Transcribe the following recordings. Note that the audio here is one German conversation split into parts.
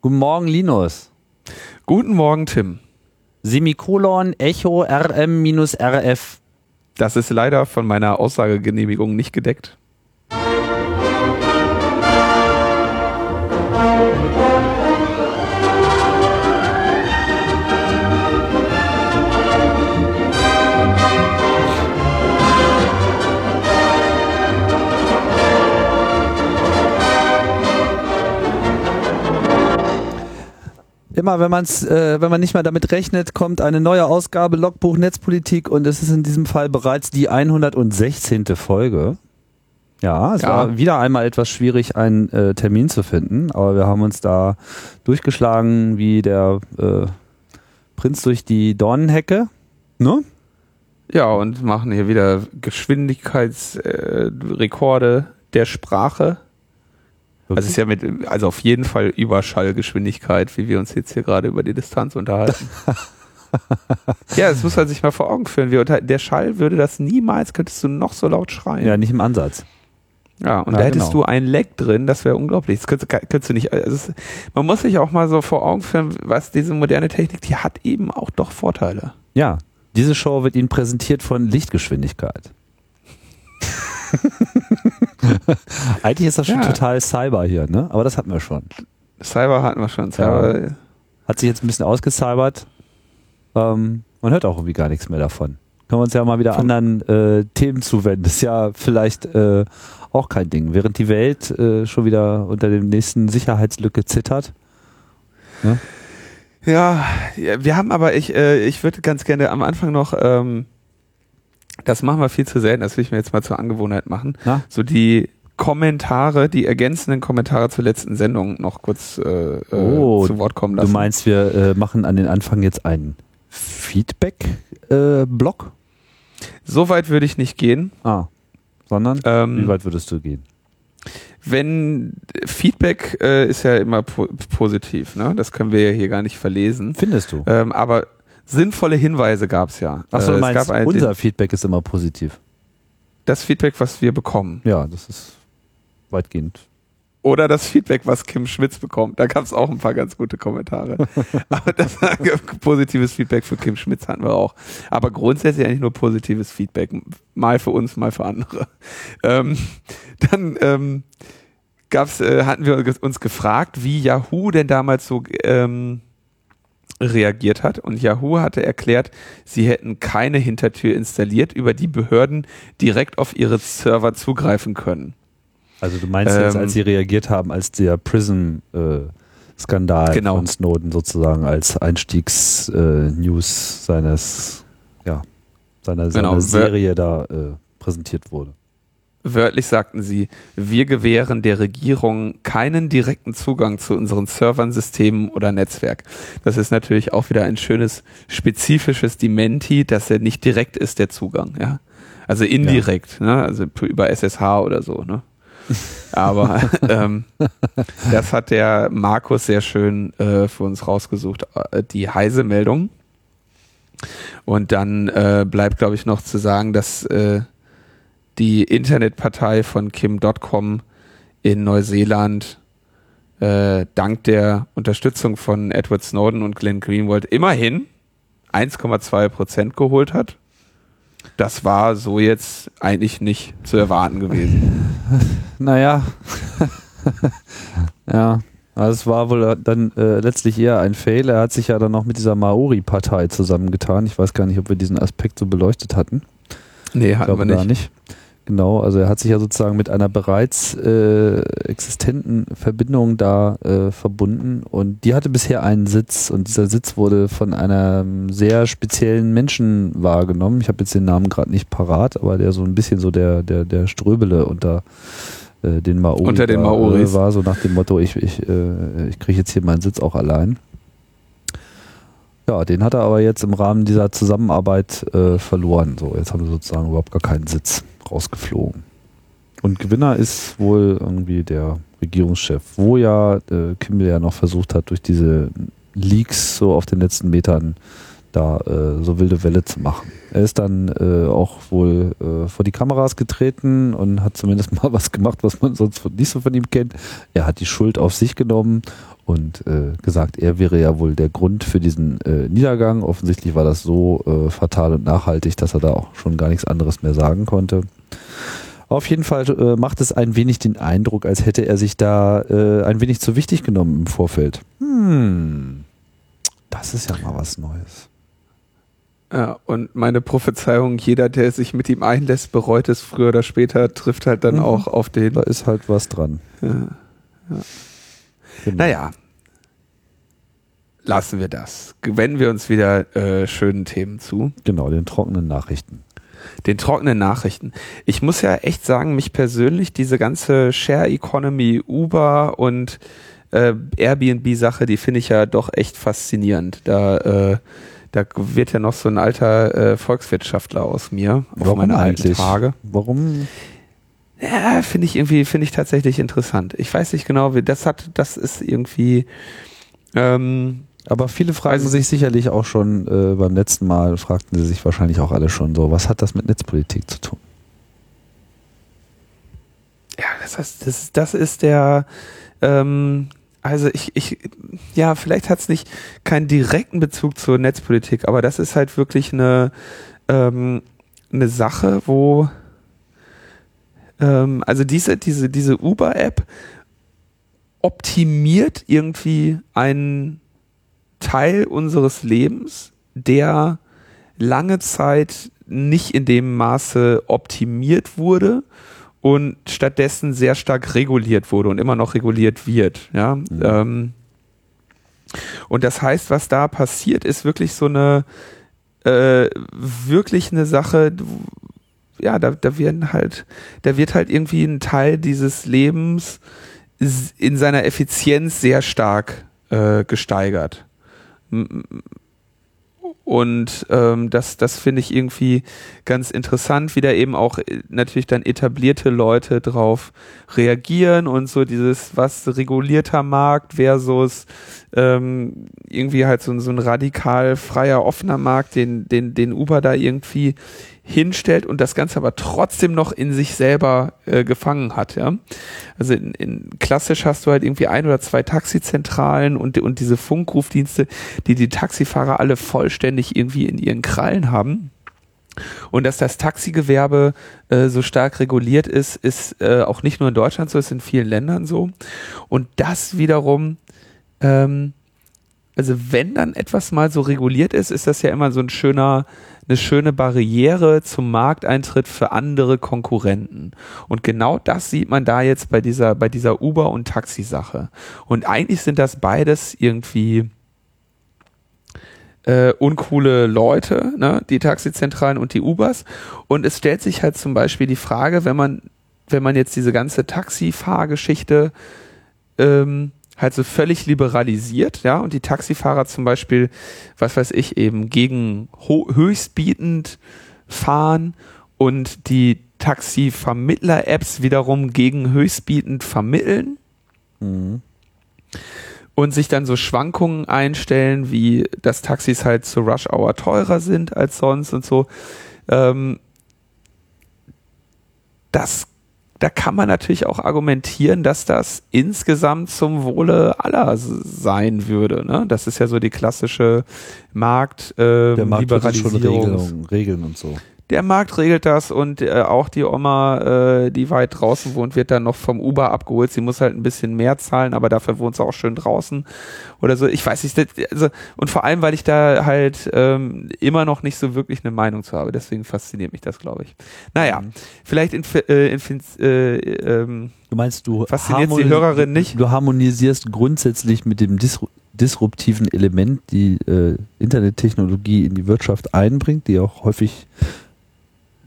Guten Morgen, Linus. Guten Morgen, Tim. Semikolon Echo RM-RF. Das ist leider von meiner Aussagegenehmigung nicht gedeckt. Immer wenn man's, äh, wenn man nicht mehr damit rechnet, kommt eine neue Ausgabe Logbuch Netzpolitik und es ist in diesem Fall bereits die 116. Folge. Ja, es Ja. war wieder einmal etwas schwierig, einen äh, Termin zu finden, aber wir haben uns da durchgeschlagen wie der äh, Prinz durch die Dornenhecke. Ne? Ja, und machen hier wieder Geschwindigkeitsrekorde äh, der Sprache. Also es ist ja mit, also auf jeden Fall Überschallgeschwindigkeit, wie wir uns jetzt hier gerade über die Distanz unterhalten. ja, das muss man sich mal vor Augen führen. Wir der Schall würde das niemals, könntest du noch so laut schreien. ja, nicht im Ansatz. Ja, und Ja, da hättest genau. du ein Leck drin, das wäre unglaublich. Das könntest, du- könntest du nicht. Also es, man muss sich auch mal so vor Augen führen, was diese moderne Technik, die hat eben auch doch Vorteile. Ja, diese Show wird Ihnen präsentiert von Lichtgeschwindigkeit. Eigentlich ist das schon Ja. total Cyber hier, ne? Aber das hatten wir schon. Cyber hatten wir schon. Cyber, Hat sich jetzt ein bisschen ausgecybert. Ähm, man hört auch irgendwie gar nichts mehr davon. Können wir uns ja mal wieder Von- anderen äh, Themen zuwenden. Das ist ja vielleicht äh, auch kein Ding. Während die Welt äh, schon wieder unter dem nächsten Sicherheitslücke zittert. Ja, ja, wir haben aber, ich, äh, ich würde ganz gerne am Anfang noch, ähm, das machen wir viel zu selten, das will ich mir jetzt mal zur Angewohnheit machen, Na? so die Kommentare, die ergänzenden Kommentare zur letzten Sendung noch kurz äh, äh, Oh, zu Wort kommen Du lassen. meinst, wir äh, machen an den Anfang jetzt einen Feedback-Block? so weit würde ich nicht gehen. ah, sondern Ähm, wie weit würdest du gehen? wenn Feedback äh, ist ja immer po positiv, ne? Das können wir ja hier gar nicht verlesen. Findest du? Ähm, aber sinnvolle Hinweise gab es ja. Achso, Äh, meinst, ein, unser Feedback ist immer positiv. das Feedback, was wir bekommen. Ja, das ist weitgehend. Oder das Feedback, was Kim Schmitz bekommt. Da gab es auch ein paar ganz gute Kommentare. Aber das positives Feedback für Kim Schmitz hatten wir auch. Aber grundsätzlich eigentlich nur positives Feedback. Mal für uns, mal für andere. Ähm, dann ähm, gab's, äh, hatten wir uns gefragt, wie Yahoo denn damals so ähm, reagiert hat. Und Yahoo hatte erklärt, sie hätten keine Hintertür installiert, über die Behörden direkt auf ihre Server zugreifen können. Also du meinst jetzt, Ähm, als sie reagiert haben, als der Prism-Skandal Genau. von Snowden sozusagen als Einstiegs-News seines, ja, seiner, Genau, seiner Serie da äh, präsentiert wurde. Wörtlich sagten sie, wir gewähren der Regierung keinen direkten Zugang zu unseren Servern, Systemen oder Netzwerk. Das ist natürlich auch wieder ein schönes spezifisches Dementi, dass er nicht direkt ist, der Zugang, ja. Also indirekt, ne? also über SSH oder so, ne? Aber ähm, das hat der Markus sehr schön äh, für uns rausgesucht, äh, die Heise-Meldung. Und dann äh, bleibt, glaube ich, noch zu sagen, dass äh, die Internetpartei von Kim.com in Neuseeland äh, dank der Unterstützung von Edward Snowden und Glenn Greenwald immerhin 1,2 Prozent geholt hat. Das war so jetzt eigentlich nicht zu erwarten gewesen. Naja, ja, also es war wohl dann äh, letztlich eher ein Fail. Er hat sich ja dann noch mit dieser Maori-Partei zusammengetan. Ich weiß gar nicht, ob wir diesen Aspekt so beleuchtet hatten. Nee, Ich hatten glaube wir gar nicht. Genau, also er hat sich ja sozusagen mit einer bereits äh, existenten Verbindung da äh, verbunden und die hatte bisher einen Sitz und dieser Sitz wurde von einem sehr speziellen Menschen wahrgenommen. Ich habe jetzt den Namen gerade nicht parat, aber der so ein bisschen so der der der Ströbele unter äh, den Maori Unter den da, Maoris. äh, war, so nach dem Motto, ich ich äh, ich kriege jetzt hier meinen Sitz auch allein. Ja, den hat er aber jetzt im Rahmen dieser Zusammenarbeit äh, verloren. So, jetzt haben wir sozusagen überhaupt gar keinen Sitz rausgeflogen. Und Gewinner ist wohl irgendwie der Regierungschef, wo ja äh, Kimmel ja noch versucht hat, durch diese Leaks so auf den letzten Metern da äh, so wilde Welle zu machen. Er ist dann äh, auch wohl äh, vor die Kameras getreten und hat zumindest mal was gemacht, was man sonst nicht so von ihm kennt. Er hat die Schuld auf sich genommen und äh, gesagt, er wäre ja wohl der Grund für diesen äh, Niedergang. Offensichtlich war das so äh, fatal und nachhaltig, dass er da auch schon gar nichts anderes mehr sagen konnte. Auf jeden Fall äh, macht es ein wenig den Eindruck, als hätte er sich da äh, ein wenig zu wichtig genommen im Vorfeld. Hm, das ist ja mal was Neues. Ja, und meine Prophezeiung, jeder, der sich mit ihm einlässt, bereut es früher oder später, trifft halt dann mhm. auch auf den. Da ist halt was dran. Ja, ja. Genau. Naja, lassen wir das. Wenden wir uns wieder äh, schönen Themen zu. Genau, den trockenen Nachrichten. Den trockenen Nachrichten. Ich muss ja echt sagen, mich persönlich, diese ganze Share Economy, Uber und äh, Airbnb-Sache, die finde ich ja doch echt faszinierend. Da, äh, da wird ja noch so ein alter äh, Volkswirtschaftler aus mir auf Warum meine eigentlich? alten Tage. Warum ja, finde ich irgendwie, finde ich tatsächlich interessant. Ich weiß nicht genau, wie das hat, das ist irgendwie. Ähm, aber viele fragen sich sicherlich auch schon äh, beim letzten Mal, fragten sie sich wahrscheinlich auch alle schon so, was hat das mit Netzpolitik zu tun? Ja, das heißt, das, das ist der, ähm, also ich, ich, ja, vielleicht hat es nicht keinen direkten Bezug zur Netzpolitik, aber das ist halt wirklich eine, ähm, eine Sache, wo ähm, also diese, diese, diese Uber-App optimiert irgendwie einen Teil unseres Lebens, der lange Zeit nicht in dem Maße optimiert wurde und stattdessen sehr stark reguliert wurde und immer noch reguliert wird. Ja. Mhm. Ähm, und das heißt, was da passiert, ist wirklich so eine äh, wirklich eine Sache, ja, da, da werden halt, da wird halt irgendwie ein Teil dieses Lebens in seiner Effizienz sehr stark äh, gesteigert. Und ähm, das, das finde ich irgendwie ganz interessant, wie da eben auch äh, natürlich dann etablierte Leute drauf reagieren und so dieses, was regulierter Markt versus ähm, irgendwie halt so, so ein radikal freier, offener Markt, den, den, den Uber da irgendwie hinstellt und das Ganze aber trotzdem noch in sich selber äh, gefangen hat. Ja? Also in, in, klassisch hast du halt irgendwie ein oder zwei Taxizentralen und, und diese Funkrufdienste, die die Taxifahrer alle vollständig irgendwie in ihren Krallen haben. Und dass das Taxigewerbe äh, so stark reguliert ist, ist äh, auch nicht nur in Deutschland so, ist in vielen Ländern so. Und das wiederum ähm, also wenn dann etwas mal so reguliert ist, ist das ja immer so ein schöner, eine schöne Barriere zum Markteintritt für andere Konkurrenten. Und genau das sieht man da jetzt bei dieser, bei dieser Uber- und Taxi-Sache. Und eigentlich sind das beides irgendwie äh, uncoole Leute, ne? die Taxizentralen und die Ubers. Und es stellt sich halt zum Beispiel die Frage, wenn man, wenn man jetzt diese ganze Taxifahrgeschichte ähm, halt so völlig liberalisiert, ja, und die Taxifahrer zum Beispiel, was weiß ich, eben gegen höchstbietend fahren und die Taxivermittler-Apps wiederum gegen höchstbietend vermitteln. Mhm. Und sich dann so Schwankungen einstellen, wie dass Taxis halt zu Rush Hour teurer sind als sonst und so. Ähm, das da kann man natürlich auch argumentieren, dass das insgesamt zum Wohle aller sein würde. Ne? Das ist ja so die klassische Markt, äh, Der Markt. Regeln, Regeln und so der Markt regelt das und äh, auch die Oma, äh, die weit draußen wohnt, wird dann noch vom Uber abgeholt. Sie muss halt ein bisschen mehr zahlen, aber dafür wohnt sie auch schön draußen oder so. Ich weiß nicht, also, und vor allem, weil ich da halt ähm, immer noch nicht so wirklich eine Meinung zu habe. Deswegen fasziniert mich das, glaube ich. Naja, mhm. vielleicht in, äh, in, äh, ähm, Du meinst, du fasziniert die Hörerin nicht? Du harmonisierst grundsätzlich mit dem Disru disruptiven Element, die äh, Internettechnologie in die Wirtschaft einbringt, die auch häufig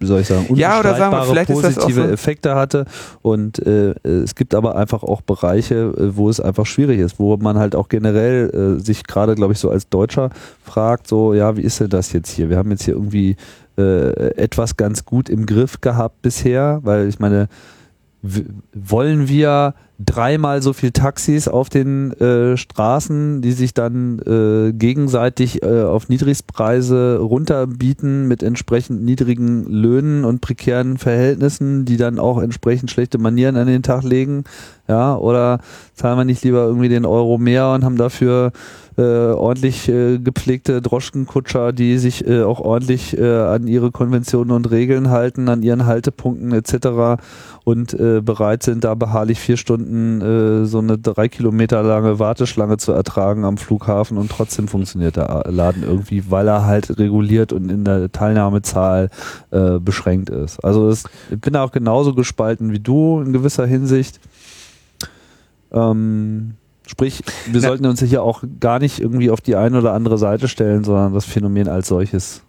soll ich sagen, ja, oder sagen wir, vielleicht positive so Effekte hatte. Und äh, es gibt aber einfach auch Bereiche, äh, wo es einfach schwierig ist, wo man halt auch generell äh, sich gerade, glaube ich, so als Deutscher fragt, so, ja, wie ist denn das jetzt hier? Wir haben jetzt hier irgendwie äh, etwas ganz gut im Griff gehabt bisher, weil ich meine, wollen wir dreimal so viel Taxis auf den äh, Straßen, die sich dann äh, gegenseitig äh, auf Niedrigpreise runterbieten mit entsprechend niedrigen Löhnen und prekären Verhältnissen, die dann auch entsprechend schlechte Manieren an den Tag legen. Ja, oder zahlen wir nicht lieber irgendwie den Euro mehr und haben dafür äh, ordentlich äh, gepflegte Droschkenkutscher, die sich äh, auch ordentlich äh, an ihre Konventionen und Regeln halten, an ihren Haltepunkten etc. und äh, bereit sind, da beharrlich vier Stunden äh, so eine drei Kilometer lange Warteschlange zu ertragen am Flughafen und trotzdem funktioniert der Laden irgendwie, weil er halt reguliert und in der Teilnahmezahl beschränkt ist. Also das, ich bin auch genauso gespalten wie du in gewisser Hinsicht. Ähm, sprich, wir Na, sollten uns hier auch gar nicht irgendwie auf die eine oder andere Seite stellen, sondern das Phänomen als solches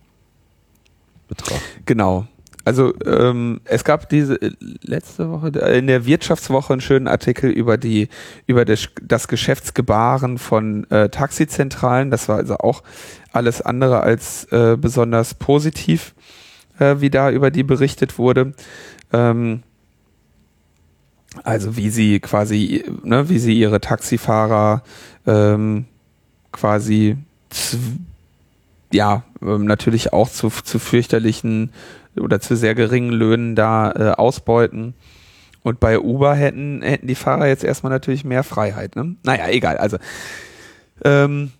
betrachten. Genau. Also ähm, es gab diese äh, letzte Woche äh, in der Wirtschaftswoche einen schönen Artikel über die über das, das Geschäftsgebaren von äh, Taxizentralen. Das war also auch alles andere als äh, besonders positiv, äh, wie da über die berichtet wurde. Ähm, also wie sie quasi, ne, wie sie ihre Taxifahrer ähm, quasi ja ähm, natürlich auch zu, zu fürchterlichen oder zu sehr geringen Löhnen da äh, ausbeuten. Und bei Uber hätten, hätten die Fahrer jetzt erstmal natürlich mehr Freiheit. Ne? Naja, egal. Also ähm,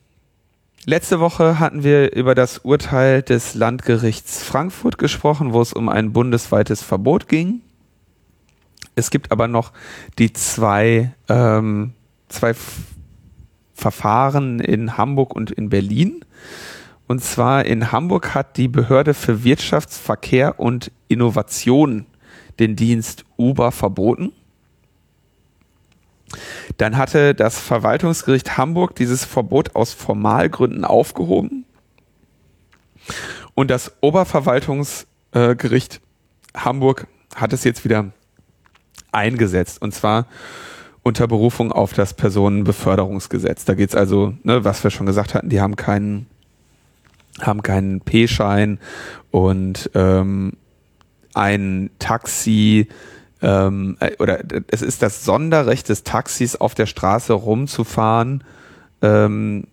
letzte Woche hatten wir über das Urteil des Landgerichts Frankfurt gesprochen, wo es um ein bundesweites Verbot ging. Es gibt aber noch die zwei, ähm, zwei Verfahren in Hamburg und in Berlin. Und zwar in Hamburg hat die Behörde für Wirtschaftsverkehr und Innovation den Dienst Uber verboten. Dann hatte das Verwaltungsgericht Hamburg dieses Verbot aus Formalgründen aufgehoben. Und das Oberverwaltungsgericht Hamburg hat es jetzt wieder eingesetzt. Und zwar unter Berufung auf das Personenbeförderungsgesetz. Da geht's also, ne, was wir schon gesagt hatten, die haben keinen, haben keinen P-Schein und ähm, ein Taxi ähm, äh, oder es ist das Sonderrecht des Taxis auf der Straße rumzufahren ähm,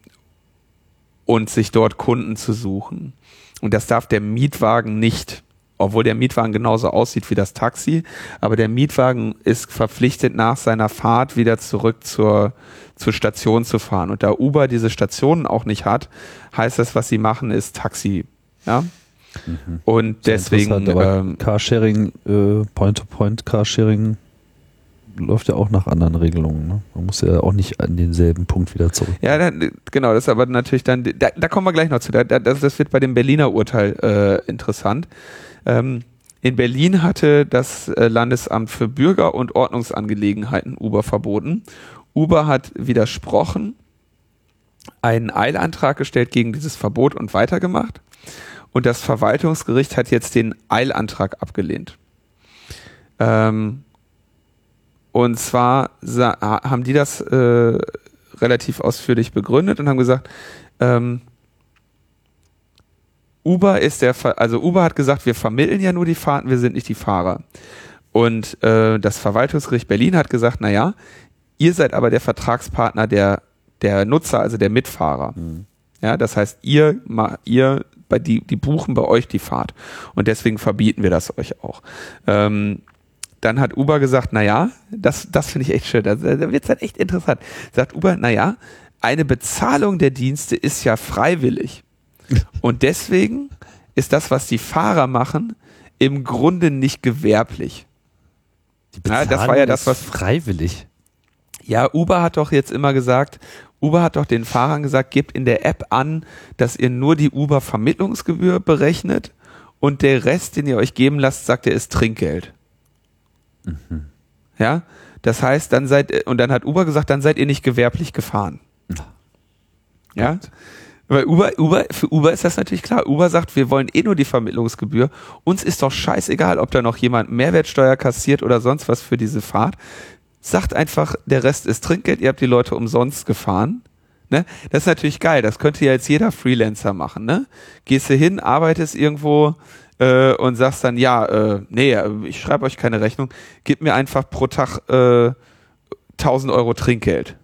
und sich dort Kunden zu suchen. Und das darf der Mietwagen nicht obwohl der Mietwagen genauso aussieht wie das Taxi, aber der Mietwagen ist verpflichtet, nach seiner Fahrt wieder zurück zur, zur Station zu fahren. Und da Uber diese Stationen auch nicht hat, heißt das, was sie machen, ist Taxi. Ja. Mhm. Und deswegen. Ähm, Carsharing, äh, Point-to-Point Carsharing läuft ja auch nach anderen Regelungen. Ne? Man muss ja auch nicht an denselben Punkt wieder zurück. Ja, dann, genau, das ist aber natürlich dann, da, da kommen wir gleich noch zu. Da, das, das wird bei dem Berliner Urteil äh, interessant. Ähm, in Berlin hatte das äh, Landesamt für Bürger- und Ordnungsangelegenheiten Uber verboten. Uber hat widersprochen, einen Eilantrag gestellt gegen dieses Verbot und weitergemacht. Und das Verwaltungsgericht hat jetzt den Eilantrag abgelehnt. Ähm, und zwar haben die das äh, relativ ausführlich begründet und haben gesagt, ähm, Uber ist der, also Uber hat gesagt, wir vermitteln ja nur die Fahrten, wir sind nicht die Fahrer. Und äh, das Verwaltungsgericht Berlin hat gesagt, na ja, ihr seid aber der Vertragspartner der, der Nutzer, also der Mitfahrer. Mhm. Ja, das heißt, ihr, ihr, bei die, die buchen bei euch die Fahrt. Und deswegen verbieten wir das euch auch. Ähm, dann hat Uber gesagt, na ja, das, das finde ich echt schön. Da, da wird es halt echt interessant. Sagt Uber, na ja, eine Bezahlung der Dienste ist ja freiwillig. Und deswegen ist das, was die Fahrer machen, im Grunde nicht gewerblich. ja, das war ja das, was freiwillig. Ja, Uber hat doch jetzt immer gesagt, Uber hat doch den Fahrern gesagt, gebt in der App an, dass ihr nur die Uber-Vermittlungsgebühr berechnet und der Rest, den ihr euch geben lasst, sagt er, ist Trinkgeld. Mhm. Ja, das heißt, dann seid, und dann hat Uber gesagt, dann seid ihr nicht gewerblich gefahren. Ja, weil Uber, Uber, für Uber ist das natürlich klar. Uber sagt, wir wollen eh nur die Vermittlungsgebühr. Uns ist doch scheißegal, ob da noch jemand Mehrwertsteuer kassiert oder sonst was für diese Fahrt. Sagt einfach, der Rest ist Trinkgeld, ihr habt die Leute umsonst gefahren. Ne? Das ist natürlich geil. Das könnte ja jetzt jeder Freelancer machen. Ne? Gehst du hin, arbeitest irgendwo äh, und sagst dann, ja, äh, nee, ich schreibe euch keine Rechnung, gib mir einfach pro Tag äh, 1000 Euro Trinkgeld.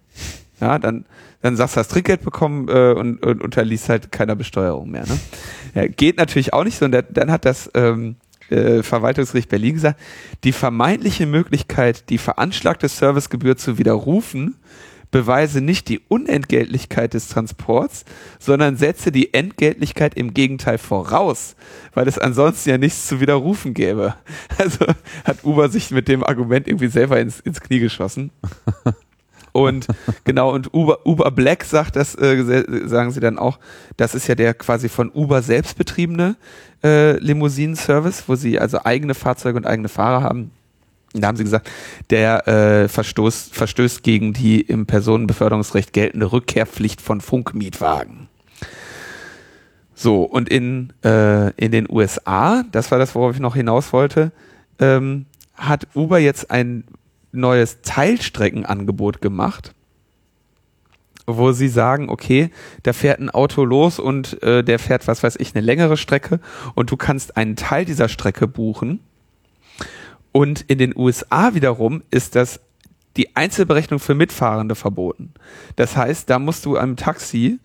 Ja, dann dann sagst du, hast Trinkgeld bekommen äh, und, und unterliest halt keiner Besteuerung mehr. Ne? Ja, geht natürlich auch nicht so. Und dann hat das ähm, äh, Verwaltungsgericht Berlin gesagt, die vermeintliche Möglichkeit, die veranschlagte Servicegebühr zu widerrufen, beweise nicht die Unentgeltlichkeit des Transports, sondern setze die Entgeltlichkeit im Gegenteil voraus, weil es ansonsten ja nichts zu widerrufen gäbe. Also hat Uber sich mit dem Argument irgendwie selber ins, ins Knie geschossen. Und genau, und Uber, Uber Black sagt das, äh, sagen sie dann auch, das ist ja der quasi von Uber selbst betriebene äh, Limousinen-Service, wo sie also eigene Fahrzeuge und eigene Fahrer haben. Da haben sie gesagt, der äh, verstoß, verstößt gegen die im Personenbeförderungsrecht geltende Rückkehrpflicht von Funkmietwagen. So, und in, äh, in den USA, das war das, worauf ich noch hinaus wollte, ähm, hat Uber jetzt ein neues Teilstreckenangebot gemacht, wo sie sagen, okay, da fährt ein Auto los und äh, der fährt, was weiß ich, eine längere Strecke und du kannst einen Teil dieser Strecke buchen. Und in den USA wiederum ist das die Einzelberechnung für Mitfahrende verboten. Das heißt, da musst du einem Taxi,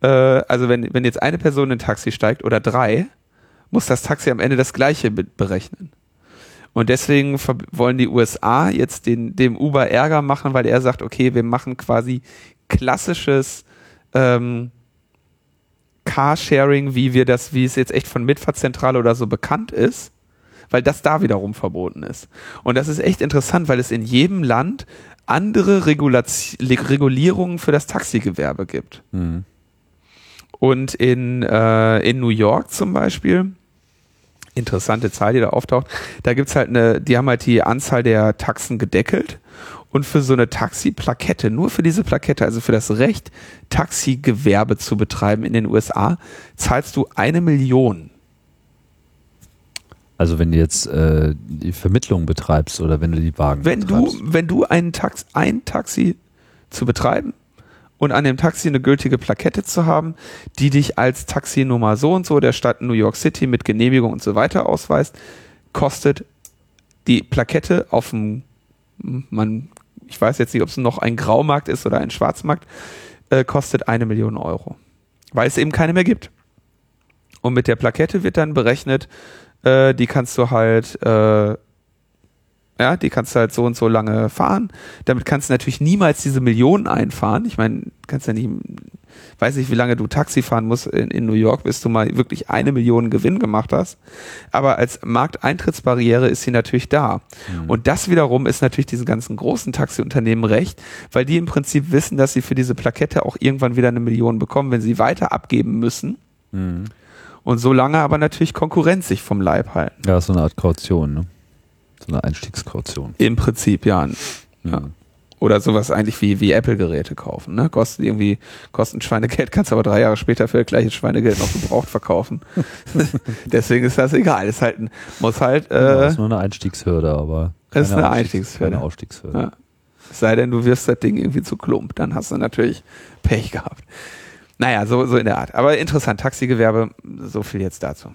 äh, also wenn, wenn jetzt eine Person in ein Taxi steigt oder drei, muss das Taxi am Ende das gleiche berechnen. Und deswegen wollen die USA jetzt den, dem Uber Ärger machen, weil er sagt, okay, wir machen quasi klassisches ähm, Carsharing, wie wir das, wie es jetzt echt von Mitfahrzentrale oder so bekannt ist, weil das da wiederum verboten ist. Und das ist echt interessant, weil es in jedem Land andere Regulaz Regulierungen für das Taxigewerbe gibt. Mhm. Und in, äh, in New York zum Beispiel interessante Zahl, die da auftaucht. Da gibt's halt eine, die haben halt die Anzahl der Taxen gedeckelt und für so eine Taxi-Plakette, nur für diese Plakette, also für das Recht, Taxigewerbe zu betreiben in den USA, zahlst du eine Million. Also wenn du jetzt äh, die Vermittlung betreibst oder wenn du die Wagen wenn betreibst. Du, wenn du ein, Tax, ein Taxi zu betreiben und an dem Taxi eine gültige Plakette zu haben, die dich als Taxinummer so und so der Stadt New York City mit Genehmigung und so weiter ausweist, kostet die Plakette auf dem, man, ich weiß jetzt nicht, ob es noch ein Graumarkt ist oder ein Schwarzmarkt, äh, kostet eine Million Euro. Weil es eben keine mehr gibt. Und mit der Plakette wird dann berechnet, äh, die kannst du halt äh, ja, die kannst du halt so und so lange fahren. Damit kannst du natürlich niemals diese Millionen einfahren. Ich meine, kannst ja nicht, weiß nicht, wie lange du Taxi fahren musst in, in New York, bis du mal wirklich eine Million Gewinn gemacht hast. Aber als Markteintrittsbarriere ist sie natürlich da. Mhm. Und das wiederum ist natürlich diesen ganzen großen Taxiunternehmen recht, weil die im Prinzip wissen, dass sie für diese Plakette auch irgendwann wieder eine Million bekommen, wenn sie weiter abgeben müssen. Mhm. Und solange aber natürlich Konkurrenz sich vom Leib halten. Ja, so eine Art Kaution, ne? So eine Einstiegskaution. Im Prinzip, ja. ja. Oder sowas eigentlich wie, wie Apple-Geräte kaufen. Ne? Kostet irgendwie, kosten Schweinegeld, kannst aber drei Jahre später für das gleiche Schweinegeld noch gebraucht verkaufen. Deswegen ist das egal. Ist halt, muss halt. Äh, ja, ist nur eine Einstiegshürde, aber. Ist eine Einstiegshürde. Keine Ausstiegshürde. Ja. sei denn, du wirst das Ding irgendwie zu klump, dann hast du natürlich Pech gehabt. Naja, so, so in der Art. Aber interessant, Taxigewerbe, so viel jetzt dazu.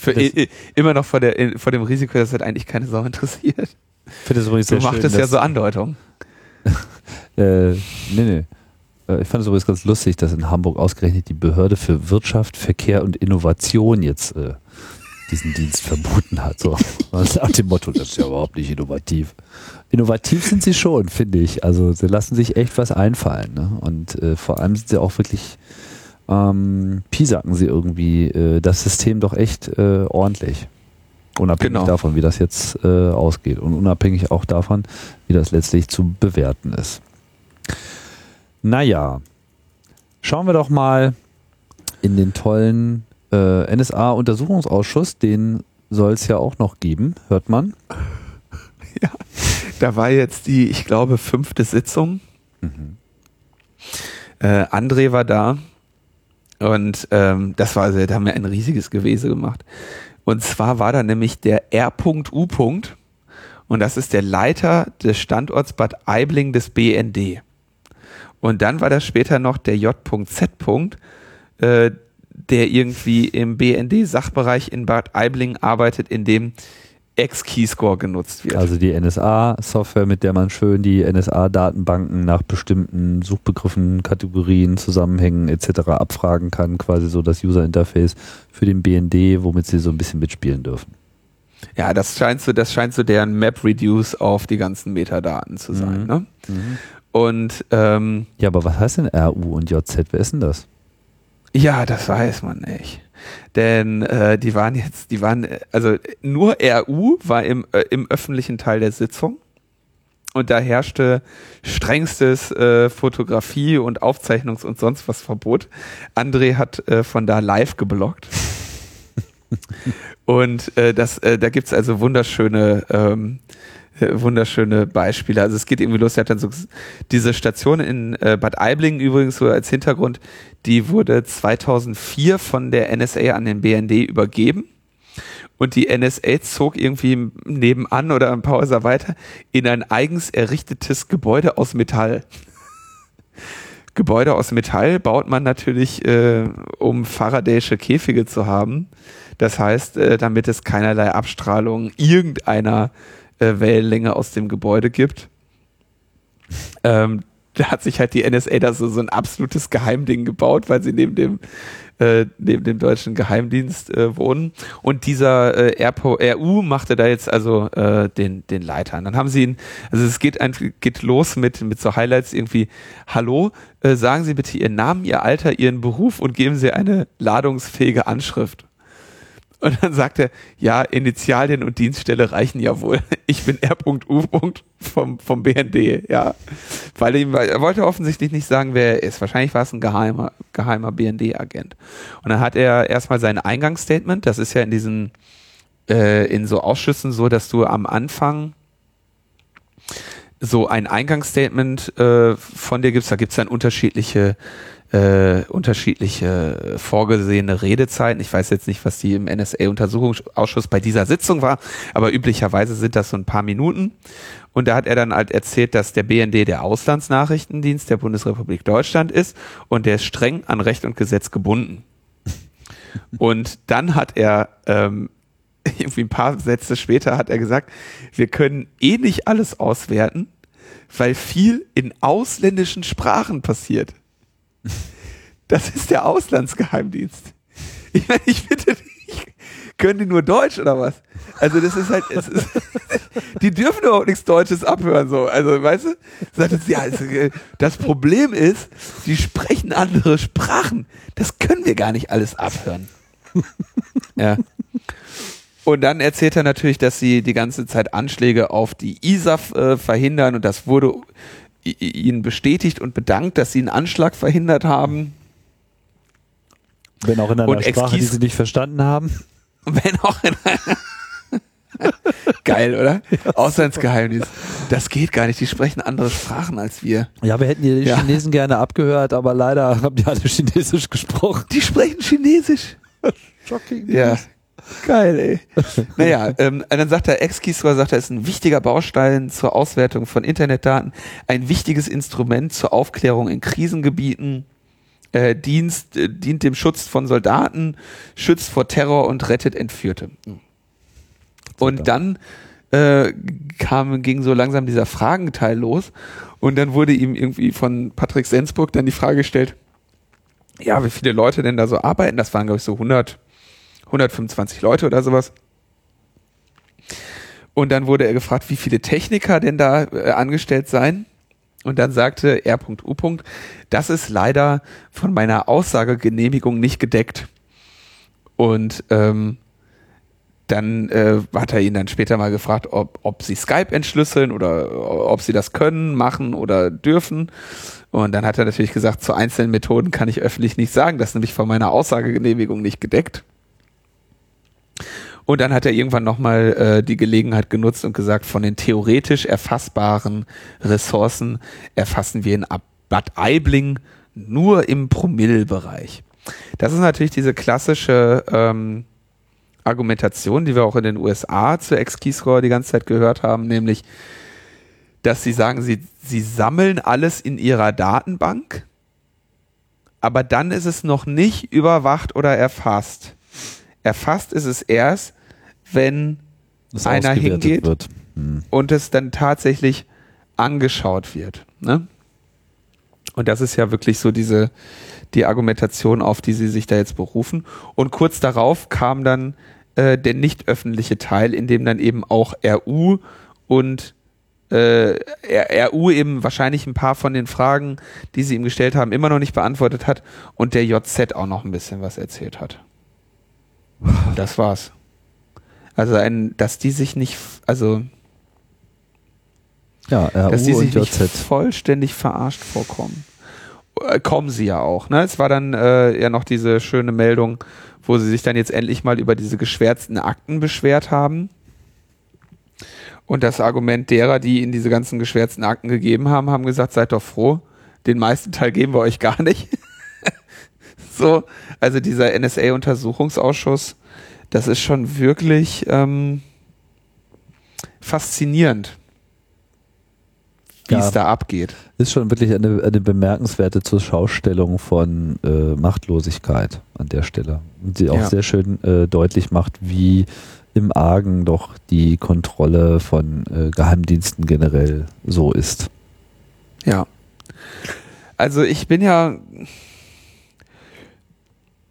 Für, i, immer noch vor, der, vor dem Risiko, dass das eigentlich keine Sau interessiert. Finde übrigens du machst es ja so Andeutung. äh, nee, nee. Äh, ich fand es übrigens ganz lustig, dass in Hamburg ausgerechnet die Behörde für Wirtschaft, Verkehr und Innovation jetzt äh, diesen Dienst verboten hat. So. Nach dem Motto, das ist ja überhaupt nicht innovativ. Innovativ sind sie schon, finde ich. Also sie lassen sich echt was einfallen. Ne? Und äh, vor allem sind sie auch wirklich ähm, piesacken sie irgendwie äh, das System doch echt äh, ordentlich. Unabhängig genau. davon, wie das jetzt äh, ausgeht und unabhängig auch davon, wie das letztlich zu bewerten ist. Naja, schauen wir doch mal in den tollen äh, NSA-Untersuchungsausschuss, den soll es ja auch noch geben, hört man. Ja, da war jetzt die, ich glaube, fünfte Sitzung. Mhm. Äh, André war da, und ähm, das war, also, da haben wir ein riesiges Gewese gemacht. Und zwar war da nämlich der R.U. Und das ist der Leiter des Standorts Bad Aibling des BND. Und dann war das später noch der J.Z. Äh, der irgendwie im BND-Sachbereich in Bad Aibling arbeitet, in dem X-Keyscore genutzt wird. Also die NSA-Software, mit der man schön die NSA-Datenbanken nach bestimmten Suchbegriffen, Kategorien, Zusammenhängen etc. abfragen kann, quasi so das User-Interface für den BND, womit sie so ein bisschen mitspielen dürfen. Ja, das scheint so, das scheint so deren Map-Reduce auf die ganzen Metadaten zu sein. Mhm. Ne? Mhm. Und ähm, Ja, aber was heißt denn RU und JZ? Wer ist denn das? Ja, das weiß man nicht. Denn äh, die waren jetzt, die waren, äh, also nur RU war im, äh, im öffentlichen Teil der Sitzung. Und da herrschte strengstes äh, Fotografie- und Aufzeichnungs- und sonst was Verbot. André hat äh, von da live geblockt. und äh, das, äh, da gibt's also wunderschöne, ähm, äh, wunderschöne Beispiele. Also es geht irgendwie los, er hat dann so diese Station in äh, Bad Aibling übrigens so als Hintergrund, die wurde 2004 von der NSA an den BND übergeben. Und die NSA zog irgendwie nebenan oder ein paar Häuser weiter in ein eigens errichtetes Gebäude aus Metall. Gebäude aus Metall baut man natürlich, äh, um Faraday'sche Käfige zu haben. Das heißt, äh, damit es keinerlei Abstrahlung irgendeiner äh, Wellenlänge aus dem Gebäude gibt. Ähm, da hat sich halt die NSA da so, so ein absolutes Geheimding gebaut, weil sie neben dem, äh, neben dem deutschen Geheimdienst äh, wohnen. Und dieser äh, RU machte da jetzt also äh, den, den Leiter. Und dann haben sie ihn, also es geht, ein, geht los mit, mit so Highlights irgendwie, hallo, äh, sagen Sie bitte Ihren Namen, Ihr Alter, Ihren Beruf und geben Sie eine ladungsfähige Anschrift. Und dann sagt er, ja, Initialien und Dienststelle reichen ja wohl. Ich bin R.U. vom, vom BND, ja. Weil ihm, er wollte offensichtlich nicht sagen, wer er ist. Wahrscheinlich war es ein geheimer, geheimer BND-Agent. Und dann hat er erstmal sein Eingangsstatement. Das ist ja in diesen, äh, in so Ausschüssen so, dass du am Anfang so ein Eingangsstatement äh, von dir gibst. Da gibt's dann unterschiedliche äh, unterschiedliche vorgesehene Redezeiten. Ich weiß jetzt nicht, was die im NSA-Untersuchungsausschuss bei dieser Sitzung war, aber üblicherweise sind das so ein paar Minuten. Und da hat er dann halt erzählt, dass der BND der Auslandsnachrichtendienst der Bundesrepublik Deutschland ist und der ist streng an Recht und Gesetz gebunden. Und dann hat er ähm, irgendwie ein paar Sätze später hat er gesagt, wir können eh nicht alles auswerten, weil viel in ausländischen Sprachen passiert. Das ist der Auslandsgeheimdienst. Ich meine, ich bitte nicht, können die nur Deutsch oder was? Also das ist halt, ist, die dürfen überhaupt nichts Deutsches abhören, so. Also, weißt du? Sagt es, ja, äh, das Problem ist, die sprechen andere Sprachen. Das können wir gar nicht alles abhören. Ja. Und dann erzählt er natürlich, dass sie die ganze Zeit Anschläge auf die ISAF äh, verhindern und das wurde ihnen bestätigt und bedankt, dass sie einen Anschlag verhindert haben. Wenn auch in einer Und Sprache, die sie nicht verstanden haben. Wenn auch in Geil, oder? Auslandsgeheimnis. Das geht gar nicht. Die sprechen andere Sprachen als wir. Ja, wir hätten die Ja. Chinesen gerne abgehört, aber leider haben die alle Chinesisch gesprochen. Die sprechen Chinesisch. Shocking. Ja. Geil, ey. Naja, ähm, dann sagt er, X-Keyscore sagt er, ist ein wichtiger Baustein zur Auswertung von Internetdaten, ein wichtiges Instrument zur Aufklärung in Krisengebieten, äh, Dienst, äh, dient dem Schutz von Soldaten, schützt vor Terror und rettet Entführte. Und dann äh, kam, ging so langsam dieser Fragenteil los und dann wurde ihm irgendwie von Patrick Sensburg dann die Frage gestellt, ja, wie viele Leute denn da so arbeiten? Das waren, glaube ich, so 100, 125 Leute oder sowas. Und dann wurde er gefragt, wie viele Techniker denn da äh, angestellt seien. Und dann sagte R.U. Das ist leider von meiner Aussagegenehmigung nicht gedeckt. Und ähm, dann äh, hat er ihn dann später mal gefragt, ob, ob sie Skype entschlüsseln oder ob sie das können, machen oder dürfen. Und dann hat er natürlich gesagt, zu einzelnen Methoden kann ich öffentlich nicht sagen. Das ist nämlich von meiner Aussagegenehmigung nicht gedeckt. Und dann hat er irgendwann nochmal äh, die Gelegenheit genutzt und gesagt, von den theoretisch erfassbaren Ressourcen erfassen wir in Bad Aibling nur im Promillebereich. Das ist natürlich diese klassische ähm, Argumentation, die wir auch in den USA zu X-Keyscore die ganze Zeit gehört haben, nämlich, dass sie sagen, sie, sie sammeln alles in ihrer Datenbank, aber dann ist es noch nicht überwacht oder erfasst. Erfasst ist es erst, wenn Das einer hingeht wird. Hm. und es dann tatsächlich angeschaut wird. Ne? Und das ist ja wirklich so diese die Argumentation, auf die sie sich da jetzt berufen. Und kurz darauf kam dann äh, der nicht öffentliche Teil, in dem dann eben auch RU und äh, RU eben wahrscheinlich ein paar von den Fragen, die sie ihm gestellt haben, immer noch nicht beantwortet hat und der JZ auch noch ein bisschen was erzählt hat. Und das war's. Also ein, dass die sich nicht, also Ja, RU dass die sich nicht vollständig verarscht vorkommen. Äh, kommen sie ja auch. Ne? Es war dann äh, ja noch diese schöne Meldung, wo sie sich dann jetzt endlich mal über diese geschwärzten Akten beschwert haben. Und das Argument derer, die ihnen diese ganzen geschwärzten Akten gegeben haben, haben gesagt, seid doch froh, den meisten Teil geben wir euch gar nicht. so, also dieser NSA-Untersuchungsausschuss, das ist schon wirklich ähm, faszinierend, wie Ja. es da abgeht. Ist schon wirklich eine, eine bemerkenswerte Zurschaustellung von äh, Machtlosigkeit an der Stelle. Und die auch Ja. sehr schön äh, deutlich macht, wie im Argen doch die Kontrolle von äh, Geheimdiensten generell so ist. Ja. Also ich bin ja,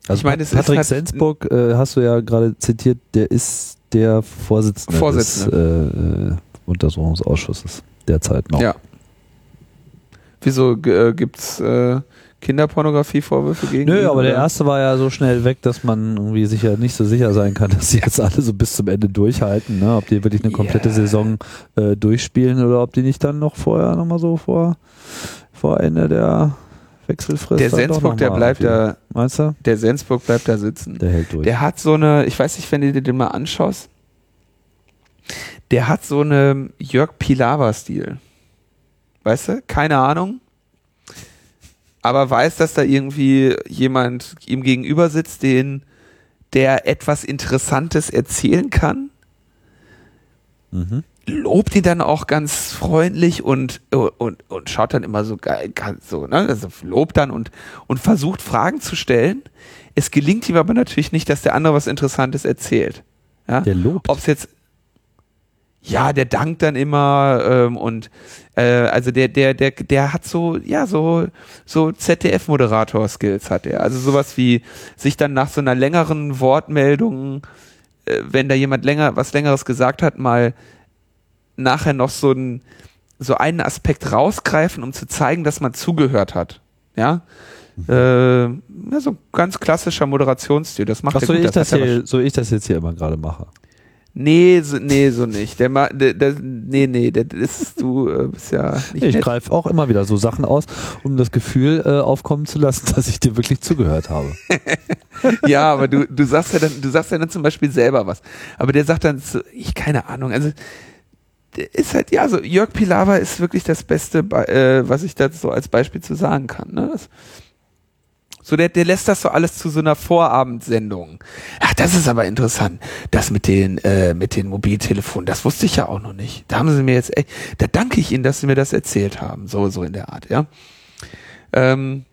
Also Ich meine, es ist Patrick halt- Sensburg, äh, hast du ja gerade zitiert, der ist der Vorsitzende, Vorsitzende. des äh, äh, Untersuchungsausschusses derzeit noch. Ja. wieso äh, gibt's äh, Kinderpornografie-Vorwürfe gegen ihn, Nö, aber der oder? erste war ja so schnell weg, dass man irgendwie sicher nicht so sicher sein kann, dass sie jetzt alle so bis zum Ende durchhalten, ne? ob die wirklich eine komplette Ja. Saison äh, durchspielen oder ob die nicht dann noch vorher nochmal so vor, vor Ende der Wechselfrist. Der Sensburg, der bleibt da, Meinst du? der Sensburg bleibt da sitzen. Der hält durch. Der hat so eine, ich weiß nicht, wenn du dir den mal anschaust, der hat so eine Jörg Pilawa-Stil. Weißt du? Keine Ahnung. Aber weiß, dass da irgendwie jemand ihm gegenüber sitzt, den, der etwas Interessantes erzählen kann. mhm. Lobt ihn dann auch ganz freundlich und, und, und schaut dann immer so geil, ganz so, ne? Also lobt dann und, und versucht Fragen zu stellen. Es gelingt ihm aber natürlich nicht, dass der andere was Interessantes erzählt. Ja? Der lobt. Ob es jetzt ja, der dankt dann immer ähm, und äh, also der der der der hat so ja so so ZDF-Moderator-Skills hat er. Also sowas wie sich dann nach so einer längeren Wortmeldung, äh, wenn da jemand länger was längeres gesagt hat, mal nachher noch so ein so einen Aspekt rausgreifen, um zu zeigen, dass man zugehört hat. Ja. Äh, ja, so ganz klassischer Moderationsstil. Das macht Ach, so gut. ich das er hier, so ich das jetzt hier immer gerade mache. Nee, so, nee, so nicht. Der, der, der nee, nee, das ist du äh, bist ja nicht Ich greife auch immer wieder so Sachen aus, um das Gefühl äh, aufkommen zu lassen, dass ich dir wirklich zugehört habe. Ja, aber du, du sagst ja dann, du sagst ja dann zum Beispiel selber was. Aber der sagt dann so, ich keine Ahnung. Also der ist halt ja so Jörg Pilawa ist wirklich das Beste, Be- äh, was ich da so als Beispiel zu sagen kann. Ne? Das, so der, der lässt das so alles zu so einer Vorabendsendung. Ach, das ist aber interessant. Das mit den äh, mit den Mobiltelefonen, das wusste ich ja auch noch nicht. Da haben sie mir jetzt, echt, da danke ich Ihnen, dass Sie mir das erzählt haben. So so in der Art, ja. Ähm,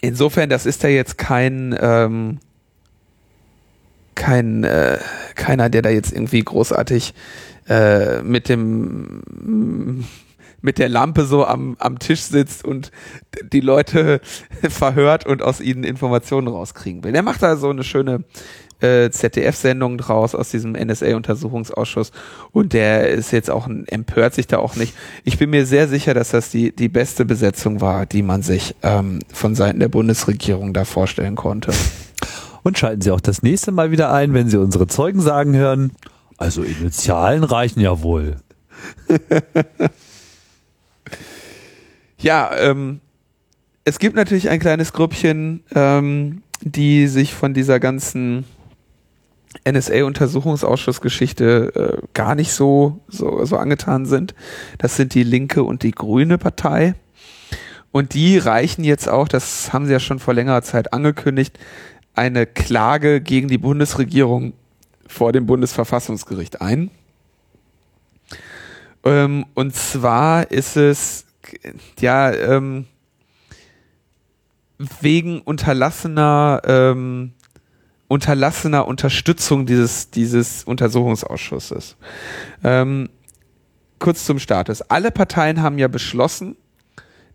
insofern, das ist da jetzt kein ähm, kein äh, keiner, der da jetzt irgendwie großartig äh, mit dem mit der Lampe so am, am Tisch sitzt und die Leute verhört und aus ihnen Informationen rauskriegen will. Der macht da so eine schöne äh, ZDF-Sendung draus aus diesem NSA-Untersuchungsausschuss und der ist jetzt auch empört sich da auch nicht. Ich bin mir sehr sicher, dass das die, die beste Besetzung war, die man sich ähm, von Seiten der Bundesregierung da vorstellen konnte. Und schalten Sie auch das nächste Mal wieder ein, wenn Sie unsere Zeugen sagen hören. Also Initialen reichen ja wohl. Ja, ähm, es gibt natürlich ein kleines Grüppchen, ähm, die sich von dieser ganzen NSA-Untersuchungsausschussgeschichte äh, gar nicht so, so, so angetan sind. Das sind die Linke und die Grüne Partei. Und die reichen jetzt auch, das haben sie ja schon vor längerer Zeit angekündigt, eine Klage gegen die Bundesregierung vor dem Bundesverfassungsgericht ein. Ähm, und zwar ist es ja ähm, wegen unterlassener ähm, unterlassener Unterstützung dieses, dieses Untersuchungsausschusses. Ähm, kurz zum Status. Alle Parteien haben ja beschlossen,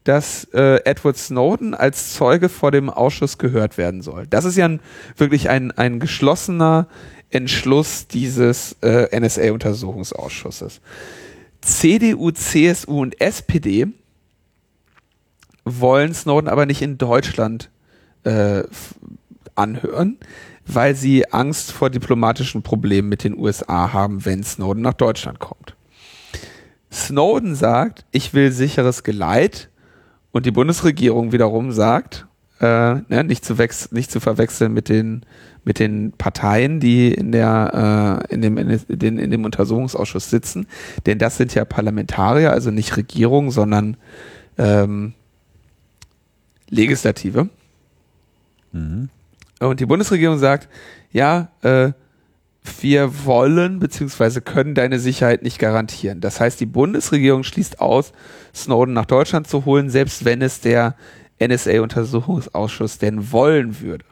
dass äh, Edward Snowden als Zeuge vor dem Ausschuss gehört werden soll. Das ist ja ein, wirklich ein, ein geschlossener Entschluss dieses äh, NSA-Untersuchungsausschusses. CDU, CSU und SPD wollen Snowden aber nicht in Deutschland äh, anhören, weil sie Angst vor diplomatischen Problemen mit den USA haben, wenn Snowden nach Deutschland kommt. Snowden sagt, ich will sicheres Geleit und die Bundesregierung wiederum sagt, äh, ne, nicht, zu nicht zu verwechseln mit den, mit den Parteien, die in, der, äh, in, dem, in, den, in dem Untersuchungsausschuss sitzen, denn das sind ja Parlamentarier, also nicht Regierung, sondern ähm, Legislative. Mhm. Und die Bundesregierung sagt, ja, äh, wir wollen bzw. können deine Sicherheit nicht garantieren. Das heißt, die Bundesregierung schließt aus, Snowden nach Deutschland zu holen, selbst wenn es der NSA-Untersuchungsausschuss denn wollen würde.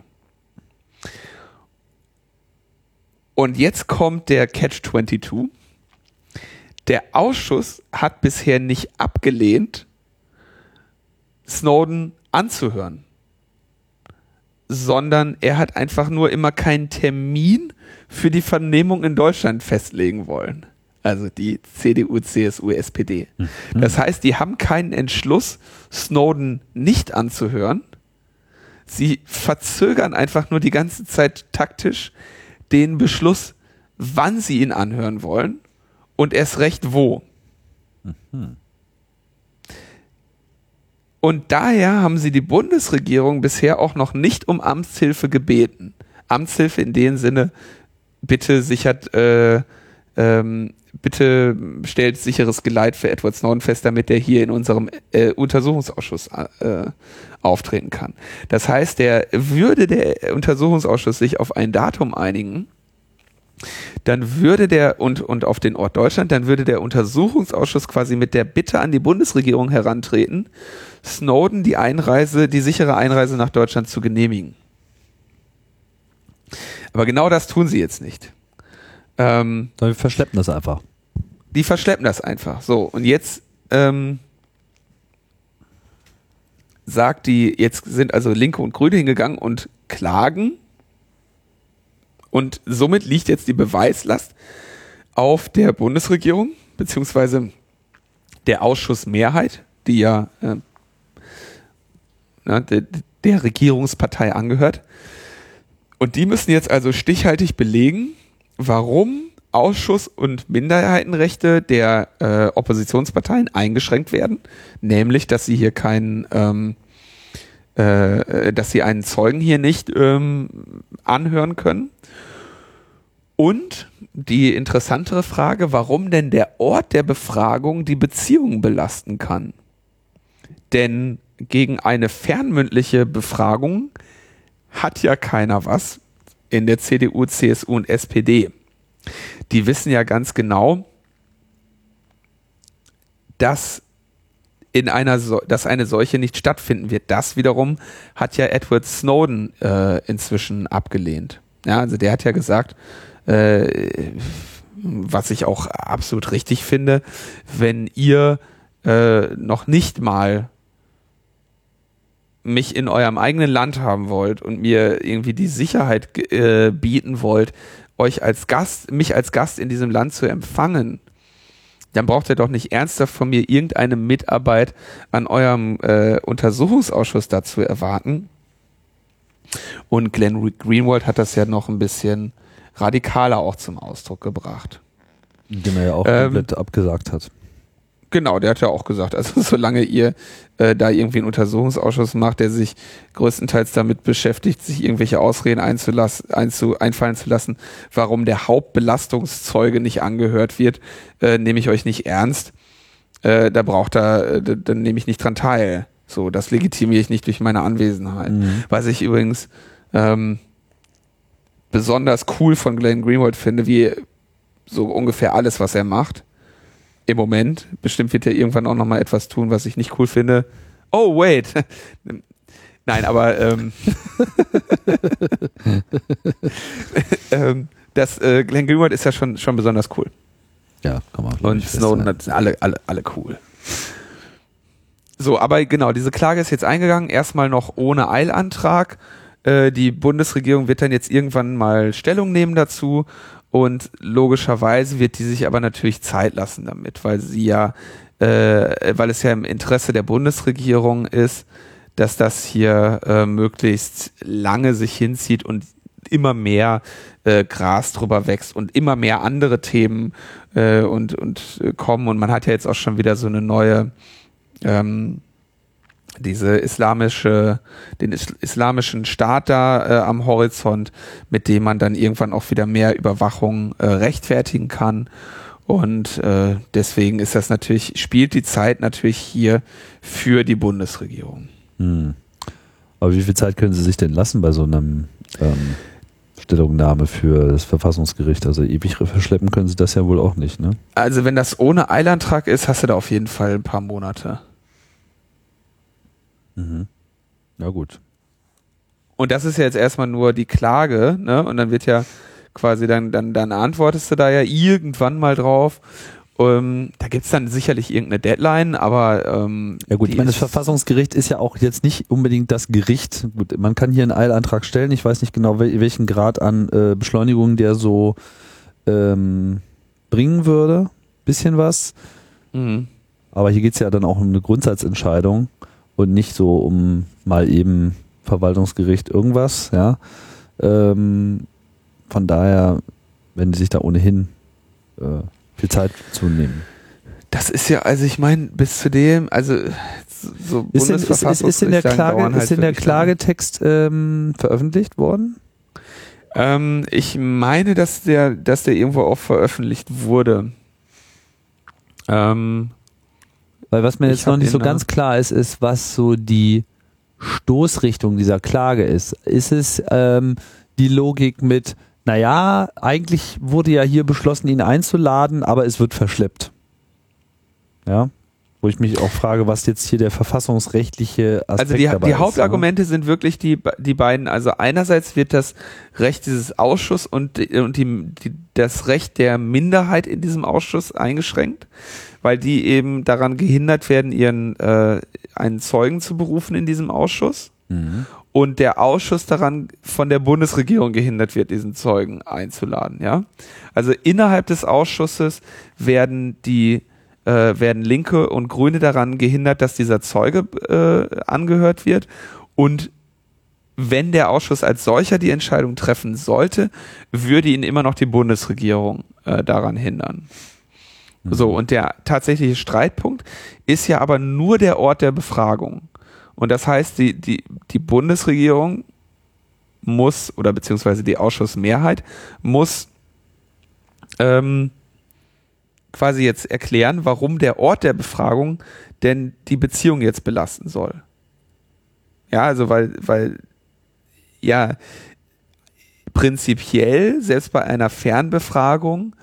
Und jetzt kommt der Catch 22. Der Ausschuss hat bisher nicht abgelehnt, Snowden anzuhören sondern er hat einfach nur immer keinen Termin für die Vernehmung in Deutschland festlegen wollen. Also die CDU, CSU, SPD. Mhm. Das heißt, die haben keinen Entschluss, Snowden nicht anzuhören. Sie verzögern einfach nur die ganze Zeit taktisch den Beschluss, wann sie ihn anhören wollen und erst recht wo. Mhm. Und daher haben sie die Bundesregierung bisher auch noch nicht um Amtshilfe gebeten. Amtshilfe in dem Sinne, bitte sichert, äh, ähm, bitte stellt sicheres Geleit für Edward Snowden fest, damit er hier in unserem äh, Untersuchungsausschuss äh, auftreten kann. Das heißt, der würde der Untersuchungsausschuss sich auf ein Datum einigen, dann würde der und, und auf den Ort Deutschland, dann würde der Untersuchungsausschuss quasi mit der Bitte an die Bundesregierung herantreten, Snowden die Einreise, die sichere Einreise nach Deutschland zu genehmigen. Aber genau das tun sie jetzt nicht. Ähm, wir verschleppen das einfach. Die verschleppen das einfach. So, und jetzt ähm, sagt die, jetzt sind also Linke und Grüne hingegangen und klagen und somit liegt jetzt die Beweislast auf der Bundesregierung, beziehungsweise der Ausschussmehrheit, die ja äh, ne, der, der Regierungspartei angehört. Und die müssen jetzt also stichhaltig belegen, warum Ausschuss- und Minderheitenrechte der äh, Oppositionsparteien eingeschränkt werden, nämlich dass sie hier keinen, ähm, äh, dass sie einen Zeugen hier nicht ähm, anhören können. Und die interessantere Frage, warum denn der Ort der Befragung die Beziehungen belasten kann. Denn gegen eine fernmündliche Befragung hat ja keiner was in der CDU, CSU und SPD. Die wissen ja ganz genau, dass in einer so dass eine solche nicht stattfinden wird. Das wiederum hat ja Edward Snowden äh, inzwischen abgelehnt. Ja, also der hat ja gesagt, äh, was ich auch absolut richtig finde, wenn ihr äh, noch nicht mal mich in eurem eigenen Land haben wollt und mir irgendwie die Sicherheit äh, bieten wollt, euch als Gast, mich als Gast in diesem Land zu empfangen, dann braucht ihr doch nicht ernsthaft von mir irgendeine Mitarbeit an eurem äh, Untersuchungsausschuss dazu erwarten. Und Glenn Greenwald hat das ja noch ein bisschen radikaler auch zum Ausdruck gebracht. Den er ja auch ähm, komplett abgesagt hat. Genau, der hat ja auch gesagt, also solange ihr äh, da irgendwie einen Untersuchungsausschuss macht, der sich größtenteils damit beschäftigt, sich irgendwelche Ausreden einzulassen, einzu, einfallen zu lassen, warum der Hauptbelastungszeuge nicht angehört wird, äh, nehme ich euch nicht ernst. Äh, da braucht er, äh, dann nehme ich nicht dran teil. So, das legitimiere ich nicht durch meine Anwesenheit. Mhm. Was ich übrigens ähm, besonders cool von Glenn Greenwald finde, wie so ungefähr alles, was er macht. Im Moment. Bestimmt wird er irgendwann auch nochmal etwas tun, was ich nicht cool finde. Oh, wait. Nein, aber ähm, ähm, das äh, Glenn Greenwald ist ja schon, schon besonders cool. Ja, kann man. Und Snowden hat alle, alle, alle cool. So, aber genau, diese Klage ist jetzt eingegangen, erstmal noch ohne Eilantrag. Äh, die Bundesregierung wird dann jetzt irgendwann mal Stellung nehmen dazu und logischerweise wird die sich aber natürlich Zeit lassen damit, weil sie ja, äh, weil es ja im Interesse der Bundesregierung ist, dass das hier äh, möglichst lange sich hinzieht und immer mehr äh, Gras drüber wächst und immer mehr andere Themen äh, und, und äh, kommen. Und man hat ja jetzt auch schon wieder so eine neue, ähm, diese islamische, den is islamischen Staat da äh, am Horizont, mit dem man dann irgendwann auch wieder mehr Überwachung äh, rechtfertigen kann. Und äh, deswegen ist das natürlich, spielt die Zeit natürlich hier für die Bundesregierung. Hm. Aber wie viel Zeit können Sie sich denn lassen bei so einem ähm, Stellungnahme für das Verfassungsgericht? Also ewig verschleppen können Sie das ja wohl auch nicht, ne? Also wenn das ohne Eilantrag ist, hast du da auf jeden Fall ein paar Monate. Mhm. Ja gut. Und das ist ja jetzt erstmal nur die Klage, ne? Und dann wird ja quasi dann, dann, dann antwortest du da ja irgendwann mal drauf. Ähm, da gibt's dann sicherlich irgendeine Deadline, aber ähm, Ja gut, ich meine, das Verfassungsgericht ist ja auch jetzt nicht unbedingt das Gericht. Gut, man kann hier einen Eilantrag stellen. Ich weiß nicht genau, wel welchen Grad an äh, Beschleunigung der so ähm, bringen würde. Bisschen was. Mhm. Aber hier geht's ja dann auch um eine Grundsatzentscheidung und nicht so um mal eben Verwaltungsgericht irgendwas, ja. Ähm, von daher, wenn die sich da ohnehin äh, viel Zeit zu nehmen. Das ist ja, also ich meine, bis zu dem, also so Ist, denn, ist, ist, ist in der Klage, halt ist in der. Klagetext ähm, veröffentlicht worden? Ähm, ich meine, dass der, dass der irgendwo auch veröffentlicht wurde. Ähm, Weil was mir jetzt noch nicht so ganz klar ist, ist, was so die Stoßrichtung dieser Klage ist. Ist es ähm, die Logik mit, naja, eigentlich wurde ja hier beschlossen, ihn einzuladen, aber es wird verschleppt. Ja? Wo ich mich auch frage, was jetzt hier der verfassungsrechtliche Aspekt also die, dabei die ist. ne? Hauptargumente sind wirklich die, die beiden. Also einerseits wird das Recht dieses Ausschusses und, und die, die, das Recht der Minderheit in diesem Ausschuss eingeschränkt, weil die eben daran gehindert werden, ihren äh, einen Zeugen zu berufen in diesem Ausschuss. Mhm. und der Ausschuss daran von der Bundesregierung gehindert wird, diesen Zeugen einzuladen. Ja, also innerhalb des Ausschusses werden die äh, werden Linke und Grüne daran gehindert, dass dieser Zeuge äh, angehört wird und wenn der Ausschuss als solcher die Entscheidung treffen sollte, würde ihn immer noch die Bundesregierung äh, daran hindern. So, und der tatsächliche Streitpunkt ist ja aber nur der Ort der Befragung. Und das heißt, die, die, die Bundesregierung muss, oder beziehungsweise die Ausschussmehrheit muss ähm, quasi jetzt erklären, warum der Ort der Befragung denn die Beziehung jetzt belasten soll. Ja, also weil, weil, ja, prinzipiell, selbst bei einer Fernbefragung,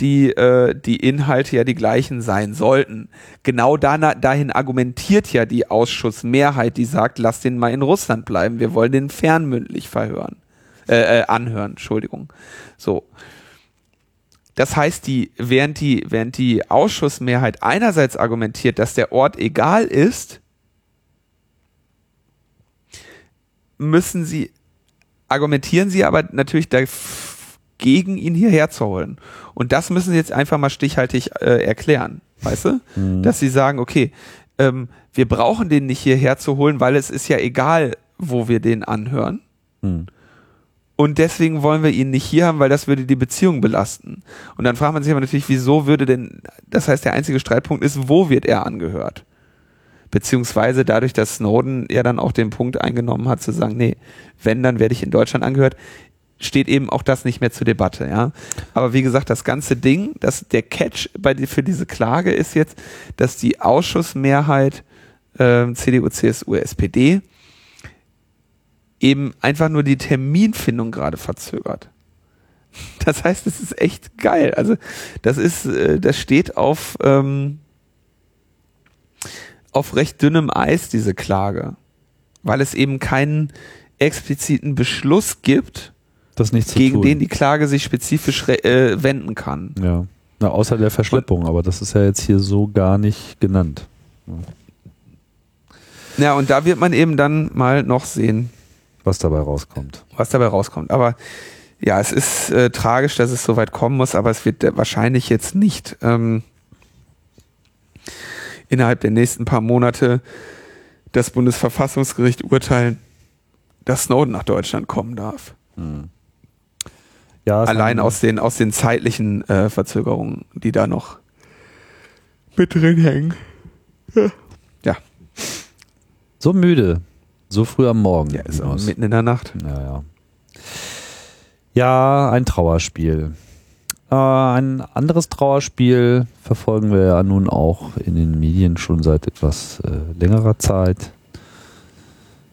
die, äh, die Inhalte ja die gleichen sein sollten. Genau dana, dahin argumentiert ja die Ausschussmehrheit, die sagt, lass den mal in Russland bleiben, wir wollen den fernmündlich verhören, äh, äh, anhören, Entschuldigung. So. Das heißt, die, während die, während die Ausschussmehrheit einerseits argumentiert, dass der Ort egal ist, müssen sie, argumentieren sie aber natürlich dagegen, ihn hierher zu holen. Und das müssen sie jetzt einfach mal stichhaltig äh, erklären, weißt du? Mhm. Dass sie sagen, okay, ähm, wir brauchen den nicht hierher zu holen, weil es ist ja egal, wo wir den anhören. Mhm. Und deswegen wollen wir ihn nicht hier haben, weil das würde die Beziehung belasten. Und dann fragt man sich aber natürlich, wieso würde denn, das heißt, der einzige Streitpunkt ist, wo wird er angehört? Beziehungsweise dadurch, dass Snowden ja dann auch den Punkt eingenommen hat, zu sagen, nee, wenn, dann werde ich in Deutschland angehört, steht eben auch das nicht mehr zur Debatte, ja. Aber wie gesagt, das ganze Ding, das, der Catch bei, für diese Klage ist jetzt, dass die Ausschussmehrheit ähm, CDU, CSU, SPD eben einfach nur die Terminfindung gerade verzögert. Das heißt, es ist echt geil. Also das ist, äh, das steht auf auf recht dünnem Eis diese Klage. weil es eben keinen expliziten Beschluss gibt, Das nicht zu gegen tun. den die Klage sich spezifisch äh, wenden kann. ja. Na, außer der Verschleppung, aber das ist ja jetzt hier so gar nicht genannt. Ja, und da wird man eben dann mal noch sehen, was dabei rauskommt. was dabei rauskommt. Aber ja, es ist äh, tragisch, dass es so weit kommen muss, aber es wird äh, wahrscheinlich jetzt nicht ähm, innerhalb der nächsten paar Monate das Bundesverfassungsgericht urteilen, dass Snowden nach Deutschland kommen darf. Ja, Allein aus den, aus den zeitlichen äh, Verzögerungen, die da noch mit drin hängen. Ja, so müde, so früh am Morgen. ja ist auch mitten in der Nacht. Ja, ja. Ja, ein Trauerspiel. Äh, ein anderes Trauerspiel verfolgen wir ja nun auch in den Medien schon seit etwas äh, längerer Zeit.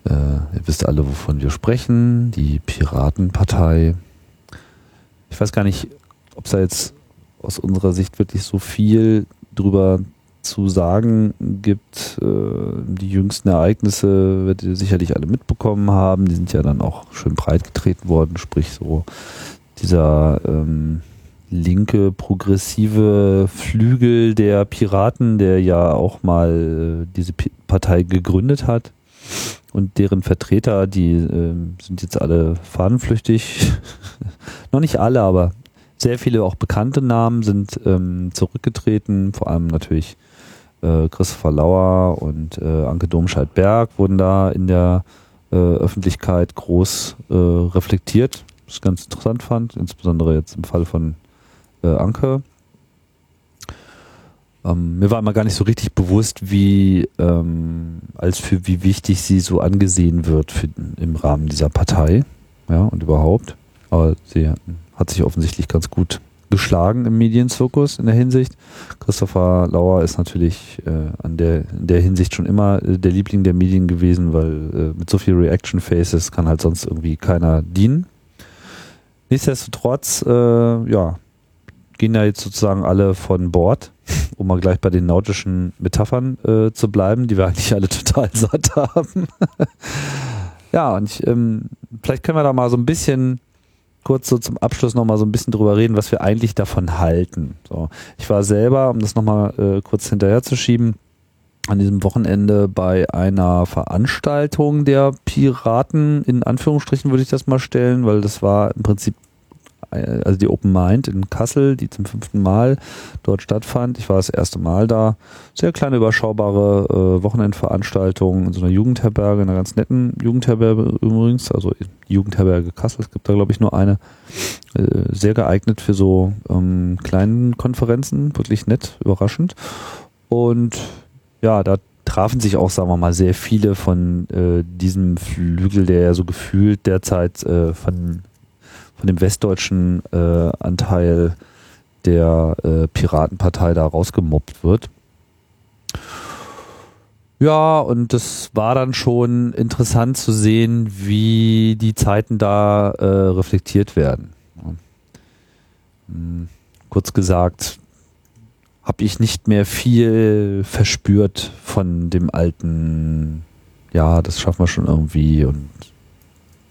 Äh, ihr wisst alle, wovon wir sprechen. Die Piratenpartei. Ich weiß gar nicht, ob es da jetzt aus unserer Sicht wirklich so viel drüber zu sagen gibt. Äh, die jüngsten Ereignisse werdet ihr sicherlich alle mitbekommen haben. Die sind ja dann auch schön breit getreten worden, sprich so dieser ähm, linke progressive Flügel der Piraten, der ja auch mal äh, diese Partei gegründet hat. Und deren Vertreter, die ähm, sind jetzt alle fahnenflüchtig. Noch nicht alle, aber sehr viele auch bekannte Namen sind ähm, zurückgetreten, vor allem natürlich äh, Christopher Lauer und äh, Anke Domscheit-Berg wurden da in der äh, Öffentlichkeit groß äh, reflektiert, was ich ganz interessant fand, insbesondere jetzt im Fall von äh, Anke. Ähm, mir war immer gar nicht so richtig bewusst, wie ähm, als für wie wichtig sie so angesehen wird für, im Rahmen dieser Partei, ja und überhaupt. Aber sie hat sich offensichtlich ganz gut geschlagen im Medienzirkus in der Hinsicht. Christopher Lauer ist natürlich äh, an der, in der Hinsicht schon immer äh, der Liebling der Medien gewesen, weil äh, mit so viel Reaction Faces kann halt sonst irgendwie keiner dienen. Nichtsdestotrotz, äh, ja, gehen da jetzt sozusagen alle von Bord, um mal gleich bei den nautischen Metaphern äh, zu bleiben, die wir eigentlich alle total satt haben. ja, und ich, ähm, vielleicht können wir da mal so ein bisschen kurz so zum Abschluss nochmal so ein bisschen drüber reden, was wir eigentlich davon halten. So, ich war selber, um das nochmal äh, kurz hinterher zu schieben, an diesem Wochenende bei einer Veranstaltung der Piraten, in Anführungsstrichen würde ich das mal stellen, weil das war im Prinzip also die Open Mind in Kassel, die zum fünften Mal dort stattfand. Ich war das erste Mal da. Sehr kleine, überschaubare äh, Wochenendveranstaltung in so einer Jugendherberge, einer ganz netten Jugendherberge übrigens, also Jugendherberge Kassel, es gibt da glaube ich nur eine. Äh, sehr geeignet für so ähm, kleinen Konferenzen, wirklich nett, überraschend. Und ja, da trafen sich auch, sagen wir mal, sehr viele von äh, diesem Flügel, der ja so gefühlt derzeit äh, von, von dem westdeutschen äh, Anteil der äh, Piratenpartei da rausgemobbt wird. Ja, und das war dann schon interessant zu sehen, wie die Zeiten da äh, reflektiert werden. Hm, Kurz gesagt, habe ich nicht mehr viel verspürt von dem alten, ja, das schaffen wir schon irgendwie und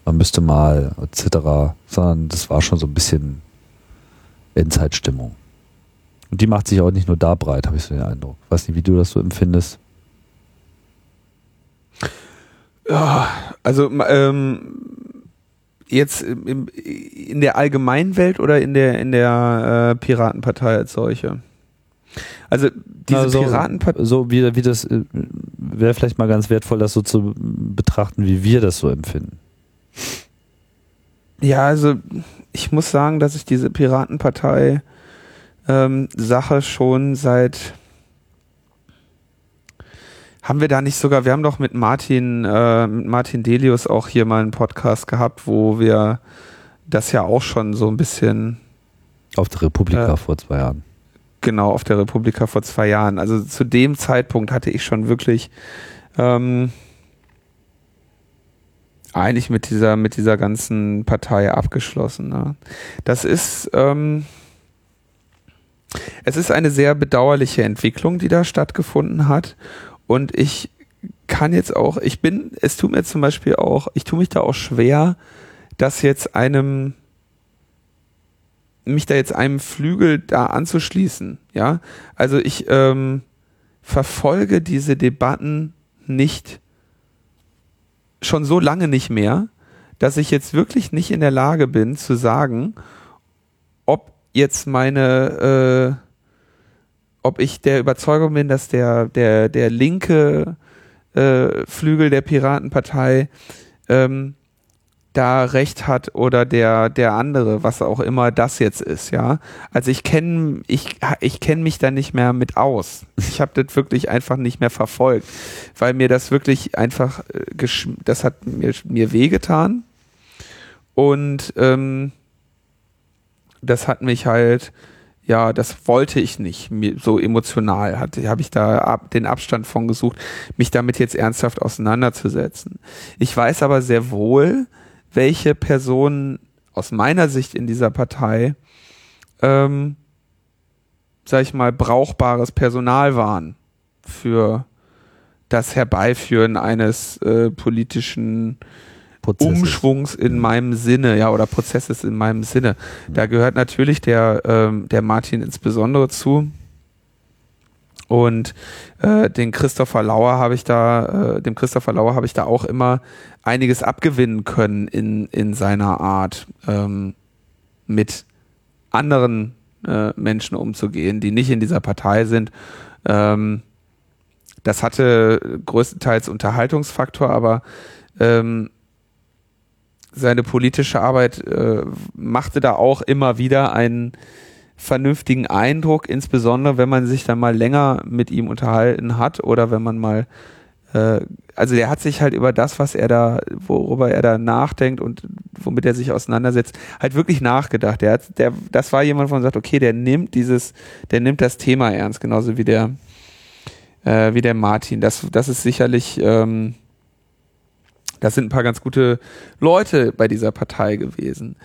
man müsste mal etc., sondern das war schon so ein bisschen Endzeitstimmung. Und die macht sich auch nicht nur da breit, habe ich so den Eindruck. Weiß nicht, wie du das so empfindest. Ja, also ähm, jetzt in der Allgemeinwelt oder in der in der äh, Piratenpartei als solche? Also diese Also, Piratenpartei. So wie, wie das äh, wäre vielleicht mal ganz wertvoll, das so zu betrachten, wie wir das so empfinden. Ja, also ich muss sagen, dass ich diese Piratenpartei ähm, Sache schon seit haben wir da nicht sogar, wir haben doch mit Martin, äh, mit Martin Delius auch hier mal einen Podcast gehabt, wo wir das ja auch schon so ein bisschen Auf der Republika Äh, vor zwei Jahren. genau auf der Republika vor zwei Jahren. Also zu dem Zeitpunkt hatte ich schon wirklich ähm, eigentlich mit dieser mit dieser ganzen Partei abgeschlossen. Ne? Das ist ähm, es ist eine sehr bedauerliche Entwicklung, die da stattgefunden hat. Und ich kann jetzt auch, ich bin, es tut mir zum Beispiel auch, ich tue mich da auch schwer, dass jetzt einem, mich da jetzt einem Flügel da anzuschließen, ja. Also ich ähm, verfolge diese Debatten nicht schon so lange nicht mehr, dass ich jetzt wirklich nicht in der Lage bin zu sagen, ob jetzt meine, äh, ob ich der Überzeugung bin, dass der der der linke äh, Flügel der Piratenpartei ähm, da recht hat oder der der andere, was auch immer das jetzt ist, ja. Also ich kenne ich ich kenne mich da nicht mehr mit aus. Ich habe das wirklich einfach nicht mehr verfolgt, weil mir das wirklich einfach äh, das hat mir mir wehgetan und ähm, das hat mich halt ja, das wollte ich nicht, mir so emotional hatte, habe ich da ab, den Abstand von gesucht, mich damit jetzt ernsthaft auseinanderzusetzen. Ich weiß aber sehr wohl, welche Personen aus meiner Sicht in dieser Partei, ähm, sag ich mal, brauchbares Personal waren für das Herbeiführen eines äh, politischen Prozesses. Umschwungs in meinem Sinne, ja, oder Prozesses in meinem Sinne. Da gehört natürlich der, ähm, der Martin insbesondere zu. Und äh, den Christopher Lauer habe ich da, äh, dem Christopher Lauer habe ich da auch immer einiges abgewinnen können in, in seiner Art, ähm, mit anderen äh, Menschen umzugehen, die nicht in dieser Partei sind. Ähm, das hatte größtenteils Unterhaltungsfaktor, aber ähm, seine politische Arbeit äh, machte da auch immer wieder einen vernünftigen Eindruck, insbesondere wenn man sich dann mal länger mit ihm unterhalten hat oder wenn man mal, äh, also der hat sich halt über das, was er da, worüber er da nachdenkt und womit er sich auseinandersetzt, halt wirklich nachgedacht. Der hat, der, das war jemand, von sagt, okay, der nimmt dieses, der nimmt das Thema ernst, genauso wie der, äh, wie der Martin. Das, das ist sicherlich, ähm, das sind ein paar ganz gute Leute bei dieser Partei gewesen.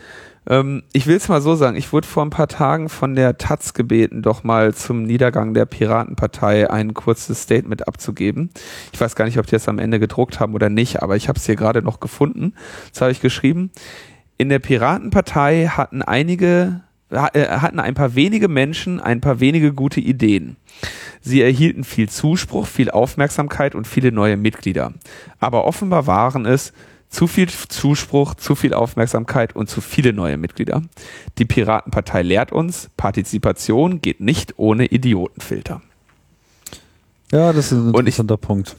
Ähm, ich will es mal so sagen, ich wurde vor ein paar Tagen von der Taz gebeten, doch mal zum Niedergang der Piratenpartei ein kurzes Statement abzugeben. Ich weiß gar nicht, ob die das am Ende gedruckt haben oder nicht, aber ich habe es hier gerade noch gefunden. Das habe ich geschrieben. In der Piratenpartei hatten einige äh, hatten ein paar wenige Menschen ein paar wenige gute Ideen. Sie erhielten viel Zuspruch, viel Aufmerksamkeit und viele neue Mitglieder. Aber offenbar waren es zu viel Zuspruch, zu viel Aufmerksamkeit und zu viele neue Mitglieder. Die Piratenpartei lehrt uns, Partizipation geht nicht ohne Idiotenfilter. Ja, das ist ein interessanter und ich, Punkt.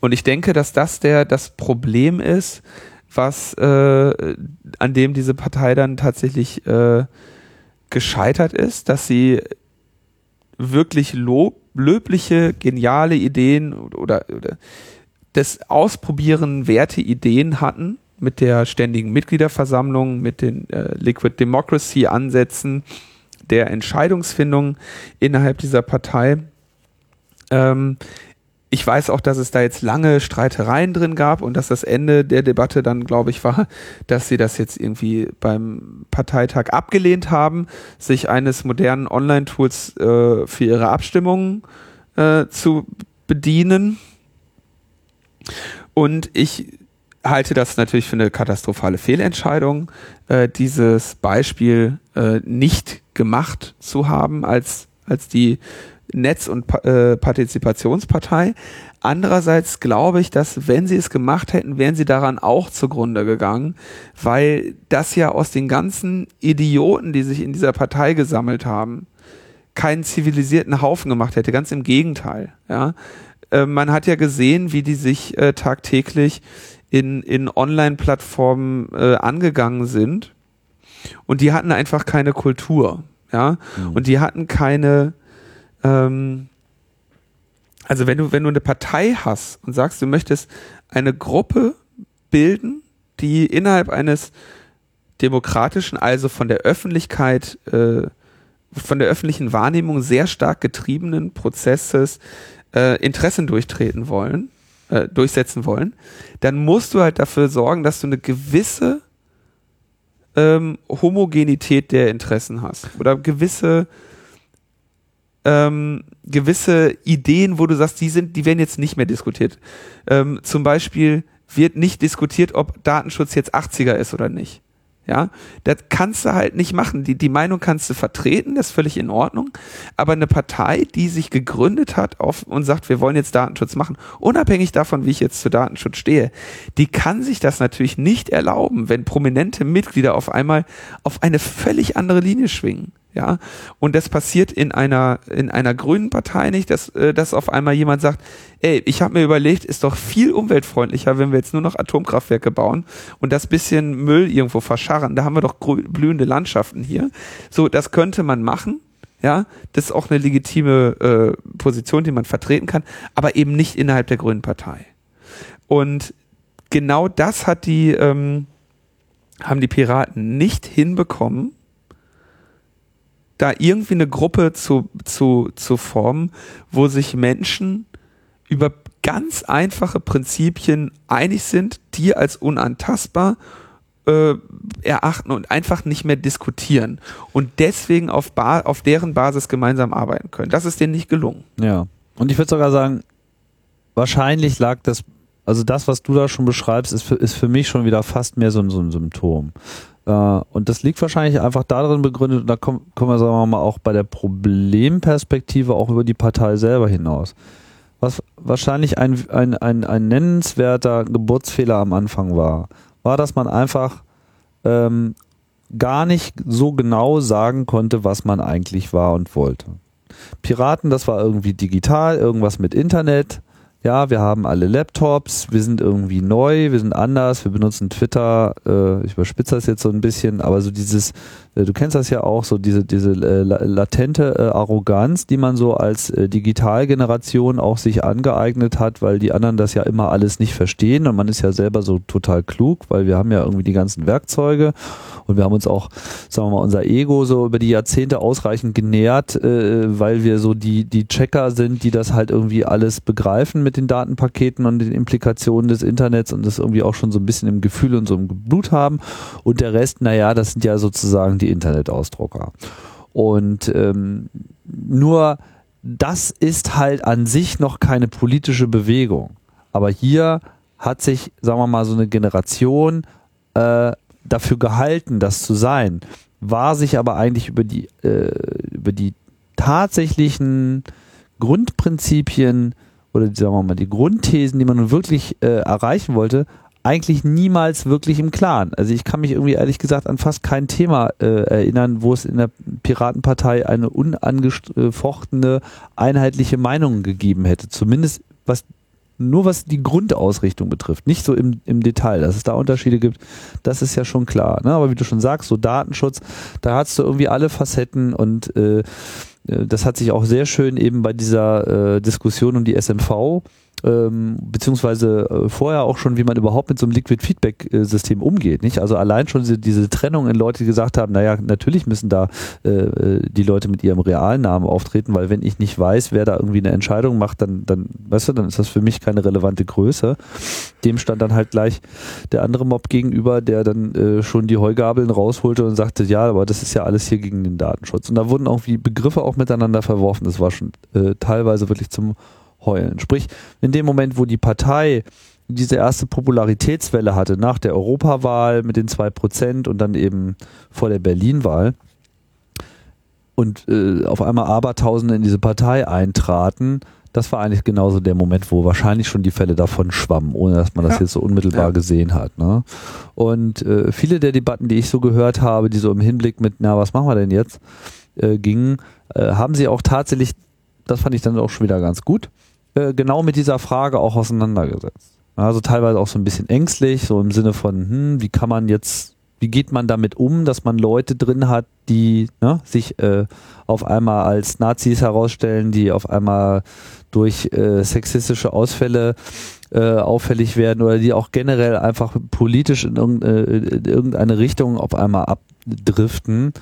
Und ich denke, dass das der das Problem ist, was äh, an dem diese Partei dann tatsächlich äh, gescheitert ist, dass sie wirklich lob, löbliche, geniale Ideen oder, oder das Ausprobieren werte Ideen hatten mit der ständigen Mitgliederversammlung, mit den äh, Liquid Democracy Ansätzen der Entscheidungsfindung innerhalb dieser Partei. Ähm, ich weiß auch, dass es da jetzt lange Streitereien drin gab und dass das Ende der Debatte dann, glaube ich, war, dass sie das jetzt irgendwie beim Parteitag abgelehnt haben, sich eines modernen Online-Tools äh, für ihre Abstimmungen äh, zu bedienen. Und ich halte das natürlich für eine katastrophale Fehlentscheidung, äh, dieses Beispiel äh, nicht gemacht zu haben als, als die Netz- und äh, Partizipationspartei. Andererseits glaube ich, dass wenn sie es gemacht hätten, wären sie daran auch zugrunde gegangen, weil das ja aus den ganzen Idioten, die sich in dieser Partei gesammelt haben, keinen zivilisierten Haufen gemacht hätte. Ganz im Gegenteil. Ja, äh, man hat ja gesehen, wie die sich äh, tagtäglich in, in Online-Plattformen äh, angegangen sind. Und die hatten einfach keine Kultur. Ja, mhm. und die hatten keine, ähm, also wenn du, wenn du eine Partei hast und sagst, du möchtest eine Gruppe bilden, die innerhalb eines demokratischen, also von der Öffentlichkeit, äh, von der öffentlichen Wahrnehmung sehr stark getriebenen Prozesses äh, Interessen durchtreten wollen, äh, durchsetzen wollen, dann musst du halt dafür sorgen, dass du eine gewisse ähm, Homogenität der Interessen hast oder gewisse ähm, gewisse Ideen, wo du sagst, die sind, die werden jetzt nicht mehr diskutiert. Ähm, zum Beispiel wird nicht diskutiert, ob Datenschutz jetzt 80er ist oder nicht. Ja, das kannst du halt nicht machen. Die, die Meinung kannst du vertreten, das ist völlig in Ordnung. Aber eine Partei, die sich gegründet hat auf, und sagt, wir wollen jetzt Datenschutz machen, unabhängig davon, wie ich jetzt zu Datenschutz stehe, die kann sich das natürlich nicht erlauben, wenn prominente Mitglieder auf einmal auf eine völlig andere Linie schwingen. Ja, und das passiert in einer in einer grünen Partei nicht, dass äh, dass auf einmal jemand sagt, ey, ich habe mir überlegt, ist doch viel umweltfreundlicher, wenn wir jetzt nur noch Atomkraftwerke bauen und das bisschen Müll irgendwo verscharren. Da haben wir doch blühende Landschaften hier. So, das könnte man machen. Ja, das ist auch eine legitime äh, Position, die man vertreten kann, aber eben nicht innerhalb der Grünen Partei. Und genau das hat die ähm, haben die Piraten nicht hinbekommen da irgendwie eine Gruppe zu, zu, zu formen, wo sich Menschen über ganz einfache Prinzipien einig sind, die als unantastbar äh, erachten und einfach nicht mehr diskutieren und deswegen auf, ba auf deren Basis gemeinsam arbeiten können. Das ist denen nicht gelungen. Ja. Und ich würde sogar sagen, wahrscheinlich lag das, also das, was du da schon beschreibst, ist für, ist für mich schon wieder fast mehr so, so ein Symptom. Äh, und das liegt wahrscheinlich einfach darin begründet, und da kommen, kommen wir, sagen wir mal, auch bei der Problemperspektive auch über die Partei selber hinaus. Was wahrscheinlich ein, ein, ein, ein nennenswerter Geburtsfehler am Anfang war, war, dass man einfach ähm, gar nicht so genau sagen konnte, was man eigentlich war und wollte. Piraten, das war irgendwie digital, irgendwas mit Internet, ja, wir haben alle Laptops, wir sind irgendwie neu, wir sind anders, wir benutzen Twitter, äh, ich überspitze das jetzt so ein bisschen, aber so dieses, äh, du kennst das ja auch, so diese, diese äh, latente äh, Arroganz, die man so als äh, Digitalgeneration auch sich angeeignet hat, weil die anderen das ja immer alles nicht verstehen und man ist ja selber so total klug, weil wir haben ja irgendwie die ganzen Werkzeuge und wir haben uns auch, sagen wir mal, unser Ego so über die Jahrzehnte ausreichend genährt, äh, weil wir so die, die Checker sind, die das halt irgendwie alles begreifen mit den Datenpaketen und den Implikationen des Internets und das irgendwie auch schon so ein bisschen im Gefühl und so im Blut haben. Und der Rest, naja, das sind ja sozusagen die Internetausdrucker. Und ähm, nur das ist halt an sich noch keine politische Bewegung. Aber hier hat sich, sagen wir mal, so eine Generation äh, dafür gehalten, das zu sein, war sich aber eigentlich über die, äh, über die tatsächlichen Grundprinzipien oder sagen wir mal die Grundthesen, die man nun wirklich äh, erreichen wollte, eigentlich niemals wirklich im Klaren. Also ich kann mich irgendwie ehrlich gesagt an fast kein Thema äh, erinnern, wo es in der Piratenpartei eine unangefochtene einheitliche Meinung gegeben hätte. Zumindest was nur was die Grundausrichtung betrifft, nicht so im, im Detail, dass es da Unterschiede gibt, das ist ja schon klar. Ne? Aber wie du schon sagst, so Datenschutz, da hast du irgendwie alle Facetten und äh, das hat sich auch sehr schön eben bei dieser äh, Diskussion um die SMV ähm, beziehungsweise äh, vorher auch schon, wie man überhaupt mit so einem Liquid Feedback System umgeht, nicht? Also allein schon diese, diese Trennung in Leute, die gesagt haben, naja, natürlich müssen da äh, äh, die Leute mit ihrem realen Namen auftreten, weil wenn ich nicht weiß, wer da irgendwie eine Entscheidung macht, dann, dann, weißt du, dann ist das für mich keine relevante Größe. Dem stand dann halt gleich der andere Mob gegenüber, der dann äh, schon die Heugabeln rausholte und sagte, ja, aber das ist ja alles hier gegen den Datenschutz. Und da wurden auch wie Begriffe auch miteinander verworfen. Das war schon äh, teilweise wirklich zum heulen. Sprich, in dem Moment, wo die Partei diese erste Popularitätswelle hatte nach der Europawahl mit den zwei Prozent und dann eben vor der Berlin-Wahl und äh, auf einmal Abertausende in diese Partei eintraten, das war eigentlich genauso der Moment, wo wahrscheinlich schon die Fälle davon schwammen, ohne dass man das ja. jetzt so unmittelbar ja. gesehen hat. Ne? Und äh, viele der Debatten, die ich so gehört habe, die so im Hinblick mit, na, was machen wir denn jetzt, äh, gingen, äh, haben sie auch tatsächlich, das fand ich dann auch schon wieder ganz gut, äh, genau mit dieser Frage auch auseinandergesetzt. Also teilweise auch so ein bisschen ängstlich, so im Sinne von, hm, wie kann man jetzt, wie geht man damit um, dass man Leute drin hat, die ne, sich äh, auf einmal als Nazis herausstellen, die auf einmal durch äh, sexistische Ausfälle äh, auffällig werden oder die auch generell einfach politisch in, in irgendeine Richtung auf einmal abdriften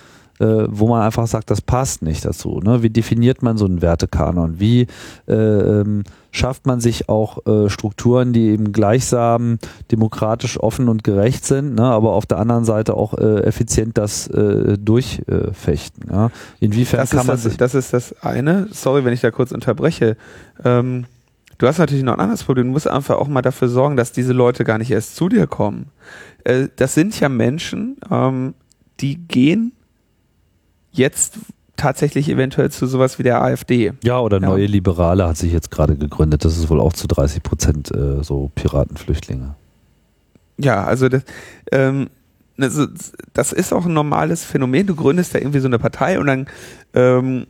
äh, wo man einfach sagt, das passt nicht dazu. Ne? Wie definiert man so einen Wertekanon? Wie äh, ähm, schafft man sich auch äh, Strukturen, die eben gleichsam demokratisch offen und gerecht sind, ne? aber auf der anderen Seite auch äh, effizient das äh, durchfechten? Ja? Inwiefern das kann man das, sich das ist das eine. Sorry, wenn ich da kurz unterbreche. Ähm, du hast natürlich noch ein anderes Problem. Du musst einfach auch mal dafür sorgen, dass diese Leute gar nicht erst zu dir kommen. Äh, das sind ja Menschen, ähm, die gehen jetzt tatsächlich eventuell zu sowas wie der AfD. Ja, oder Ja. Neue Liberale hat sich jetzt gerade gegründet. Das ist wohl auch zu 30 Prozent äh, so Piratenflüchtlinge. Ja, also das, ähm, also das ist auch ein normales Phänomen. Du gründest da irgendwie so eine Partei und dann, ähm,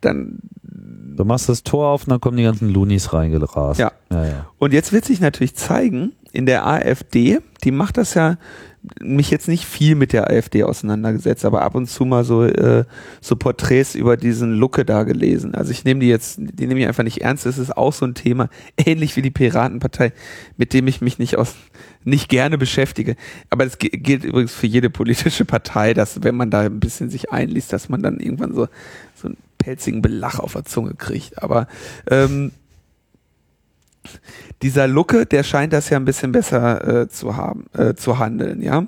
dann Du machst das Tor auf und dann kommen die ganzen Loonies reingerast. Ja. ja, ja. Und jetzt wird sich natürlich zeigen, in der AfD, die macht das ja, mich jetzt nicht viel mit der AfD auseinandergesetzt, aber ab und zu mal so, äh, so Porträts über diesen Lucke da gelesen. Also ich nehme die jetzt, die nehme ich einfach nicht ernst. Es ist auch so ein Thema, ähnlich wie die Piratenpartei, mit dem ich mich nicht aus, nicht gerne beschäftige. Aber das gi- gilt übrigens für jede politische Partei, dass wenn man da ein bisschen sich einliest, dass man dann irgendwann so, so einen pelzigen Belach auf der Zunge kriegt. Aber ähm, dieser Lucke, der scheint das ja ein bisschen besser äh, zu haben, äh, zu handeln, ja.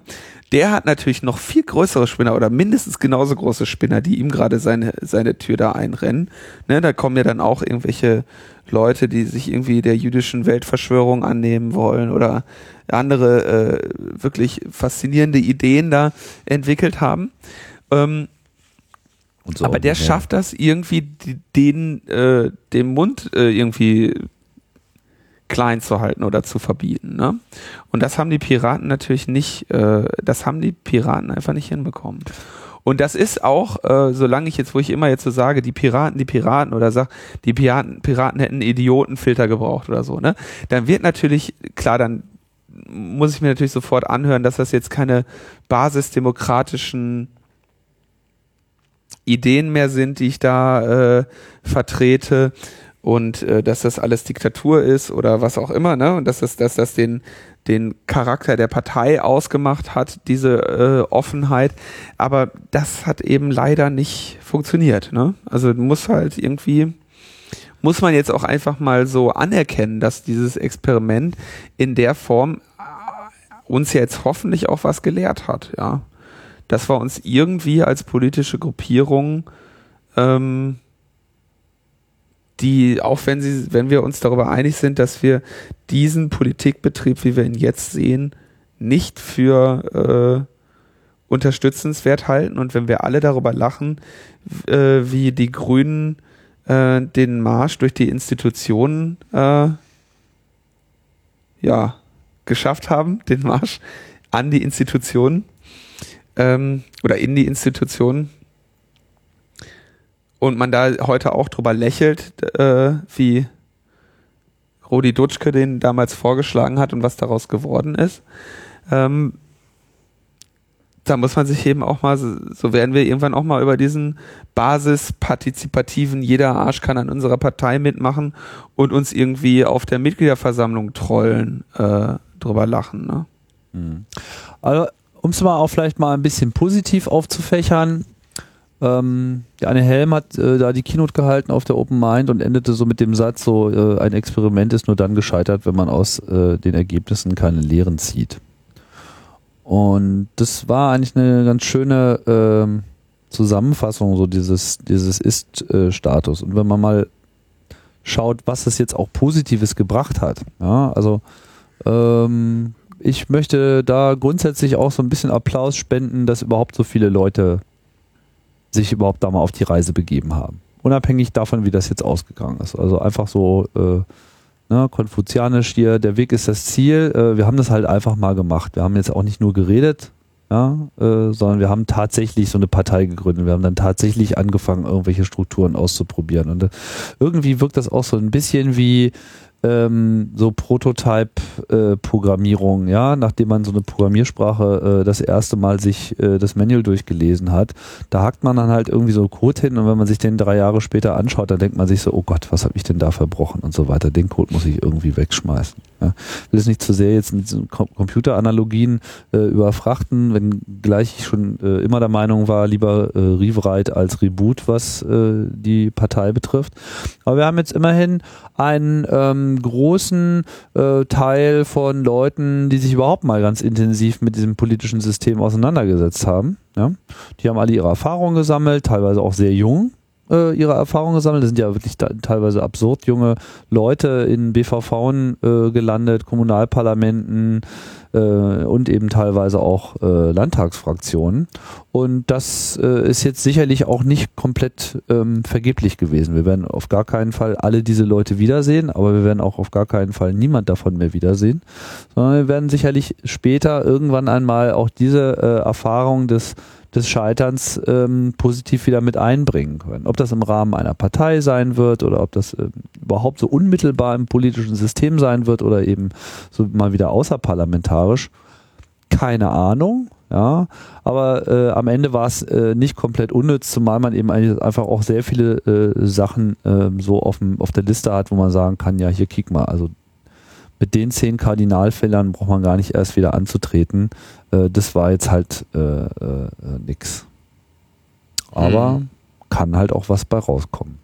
Der hat natürlich noch viel größere Spinner oder mindestens genauso große Spinner, die ihm gerade seine, seine Tür da einrennen. Ne, da kommen ja dann auch irgendwelche Leute, die sich irgendwie der jüdischen Weltverschwörung annehmen wollen oder andere äh, wirklich faszinierende Ideen da entwickelt haben. Ähm, so aber der schafft das irgendwie, den, äh, den Mund äh, irgendwie klein zu halten oder zu verbieten. Ne? Und das haben die Piraten natürlich nicht, äh, das haben die Piraten einfach nicht hinbekommen. Und das ist auch, äh, solange ich jetzt, wo ich immer jetzt so sage, die Piraten, die Piraten oder sag, die Piraten, Piraten hätten Idiotenfilter gebraucht oder so, ne? Dann wird natürlich, klar, dann muss ich mir natürlich sofort anhören, dass das jetzt keine basisdemokratischen Ideen mehr sind, die ich da äh, vertrete und äh, dass das alles Diktatur ist oder was auch immer, ne? Und dass das, dass das den den Charakter der Partei ausgemacht hat, diese äh, Offenheit. Aber das hat eben leider nicht funktioniert. Ne? Also muss halt irgendwie, muss man jetzt auch einfach mal so anerkennen, dass dieses Experiment in der Form äh, uns jetzt hoffentlich auch was gelehrt hat. Ja, dass wir uns irgendwie als politische Gruppierung ähm, die, auch wenn sie, wenn wir uns darüber einig sind, dass wir diesen Politikbetrieb, wie wir ihn jetzt sehen, nicht für äh, unterstützenswert halten. Und wenn wir alle darüber lachen, äh, wie die Grünen äh, den Marsch durch die Institutionen äh, ja geschafft haben, den Marsch an die Institutionen ähm, oder in die Institutionen und man da heute auch drüber lächelt, äh, wie Rudi Dutschke den damals vorgeschlagen hat und was daraus geworden ist. Ähm, da muss man sich eben auch mal, so werden wir irgendwann auch mal über diesen basispartizipativen, jeder Arsch kann an unserer Partei mitmachen und uns irgendwie auf der Mitgliederversammlung trollen, äh, drüber lachen. Ne? Also, um es mal auch vielleicht mal ein bisschen positiv aufzufächern, ähm, der Anne Helm hat äh, da die Keynote gehalten auf der Open Mind und endete so mit dem Satz, so äh, ein Experiment ist nur dann gescheitert, wenn man aus äh, den Ergebnissen keine Lehren zieht. Und das war eigentlich eine ganz schöne ähm, Zusammenfassung so dieses, dieses Ist-Status. Und wenn man mal schaut, was es jetzt auch Positives gebracht hat, ja, also ähm, ich möchte da grundsätzlich auch so ein bisschen Applaus spenden, dass überhaupt so viele Leute sich überhaupt da mal auf die Reise begeben haben. Unabhängig davon, wie das jetzt ausgegangen ist. Also einfach so äh, ne, konfuzianisch hier, der Weg ist das Ziel. Äh, wir haben das halt einfach mal gemacht. Wir haben jetzt auch nicht nur geredet, ja, äh, sondern wir haben tatsächlich so eine Partei gegründet. Wir haben dann tatsächlich angefangen, irgendwelche Strukturen auszuprobieren. Und äh, irgendwie wirkt das auch so ein bisschen wie ähm, so Prototype-Programmierung, ja, nachdem man so eine Programmiersprache äh, das erste Mal sich äh, das Manual durchgelesen hat, da hakt man dann halt irgendwie so Code hin und wenn man sich den drei Jahre später anschaut, dann denkt man sich so, oh Gott, was habe ich denn da verbrochen und so weiter. Den Code muss ich irgendwie wegschmeißen. Ja. Will es nicht zu sehr jetzt mit Computeranalogien äh, überfrachten, wenngleich ich schon äh, immer der Meinung war, lieber äh, Rewrite als Reboot, was äh, die Partei betrifft. Aber wir haben jetzt immerhin einen ähm, großen äh, Teil von Leuten, die sich überhaupt mal ganz intensiv mit diesem politischen System auseinandergesetzt haben. Ja? Die haben alle ihre Erfahrungen gesammelt, teilweise auch sehr jung äh, ihre Erfahrungen gesammelt. Das sind ja wirklich teilweise absurd junge Leute in BVV äh, gelandet, Kommunalparlamenten äh, und eben teilweise auch äh, Landtagsfraktionen. Und das äh, ist jetzt sicherlich auch nicht komplett ähm, vergeblich gewesen. Wir werden auf gar keinen Fall alle diese Leute wiedersehen, aber wir werden auch auf gar keinen Fall niemand davon mehr wiedersehen, sondern wir werden sicherlich später irgendwann einmal auch diese äh, Erfahrung des des Scheiterns ähm, positiv wieder mit einbringen können. Ob das im Rahmen einer Partei sein wird oder ob das äh, überhaupt so unmittelbar im politischen System sein wird oder eben so mal wieder außerparlamentarisch, keine Ahnung. Ja, aber äh, am Ende war es äh, nicht komplett unnütz, zumal man eben einfach auch sehr viele äh, Sachen äh, so auf, auf der Liste hat, wo man sagen kann, ja, hier kick mal, also mit den zehn Kardinalfällern braucht man gar nicht erst wieder anzutreten. Äh, das war jetzt halt äh, äh, äh nix. Aber mhm. kann halt auch was bei rauskommen.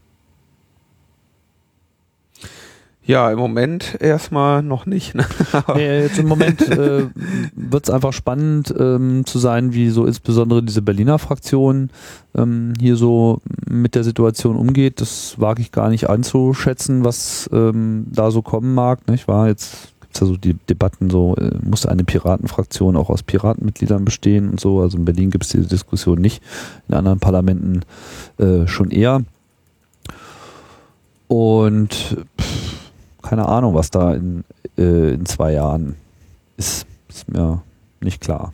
Ja, im Moment erstmal noch nicht. Ne? nee, jetzt im Moment äh, wird es einfach spannend ähm, zu sein, wie so insbesondere diese Berliner Fraktion ähm, hier so mit der Situation umgeht. Das wage ich gar nicht anzuschätzen, was ähm, da so kommen mag. Nicht wahr? Jetzt gibt es ja so die Debatten, so äh, muss eine Piratenfraktion auch aus Piratenmitgliedern bestehen und so. Also in Berlin gibt es diese Diskussion nicht, in anderen Parlamenten äh, schon eher. Und pff, keine Ahnung, was da in, äh, in zwei Jahren ist. Ist mir nicht klar.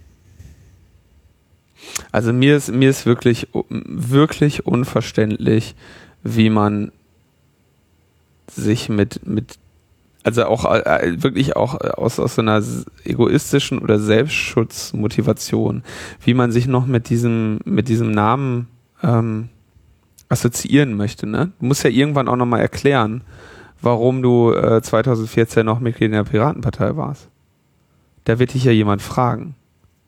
Also mir ist, mir ist wirklich, wirklich unverständlich, wie man sich mit, mit also auch äh, wirklich auch aus, aus so einer egoistischen oder Selbstschutzmotivation, wie man sich noch mit diesem, mit diesem Namen ähm, assoziieren möchte. Ne? Du musst ja irgendwann auch nochmal erklären, warum du äh, 2014 noch Mitglied in der Piratenpartei warst. Da wird dich ja jemand fragen.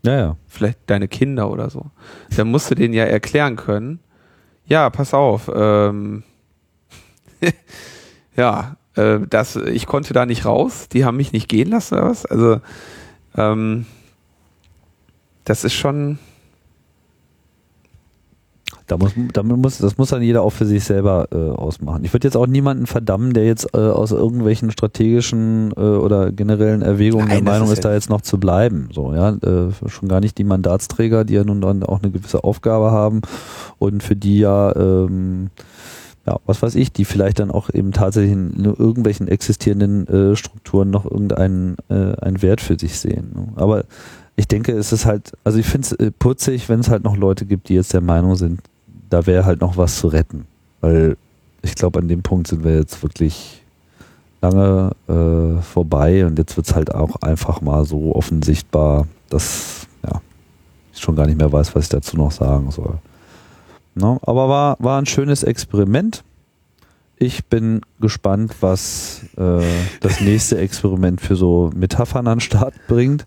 Ja, ja. Vielleicht deine Kinder oder so. Da musst du denen ja erklären können. Ja, pass auf. Ähm, ja, äh, das, ich konnte da nicht raus. Die haben mich nicht gehen lassen oder was. Also, ähm, das ist schon da muss, da muss, das muss dann jeder auch für sich selber äh, ausmachen. Ich würde jetzt auch niemanden verdammen, der jetzt äh, aus irgendwelchen strategischen äh, oder generellen Erwägungen Nein, der Meinung ist, da jetzt noch zu bleiben. So, ja, äh, schon gar nicht die Mandatsträger, die ja nun dann auch eine gewisse Aufgabe haben und für die ja, ähm, ja, was weiß ich, die vielleicht dann auch eben tatsächlich in irgendwelchen existierenden äh, Strukturen noch irgendeinen äh, einen Wert für sich sehen. Ne? Aber ich denke, es ist halt, also ich finde es äh, putzig, wenn es halt noch Leute gibt, die jetzt der Meinung sind, da wäre halt noch was zu retten. Weil ich glaube, an dem Punkt sind wir jetzt wirklich lange äh, vorbei und jetzt wird es halt auch einfach mal so offensichtbar, dass ja, ich schon gar nicht mehr weiß, was ich dazu noch sagen soll. No, ne? aber war, war ein schönes Experiment. Ich bin gespannt, was äh, das nächste Experiment für so Metaphern an Start bringt.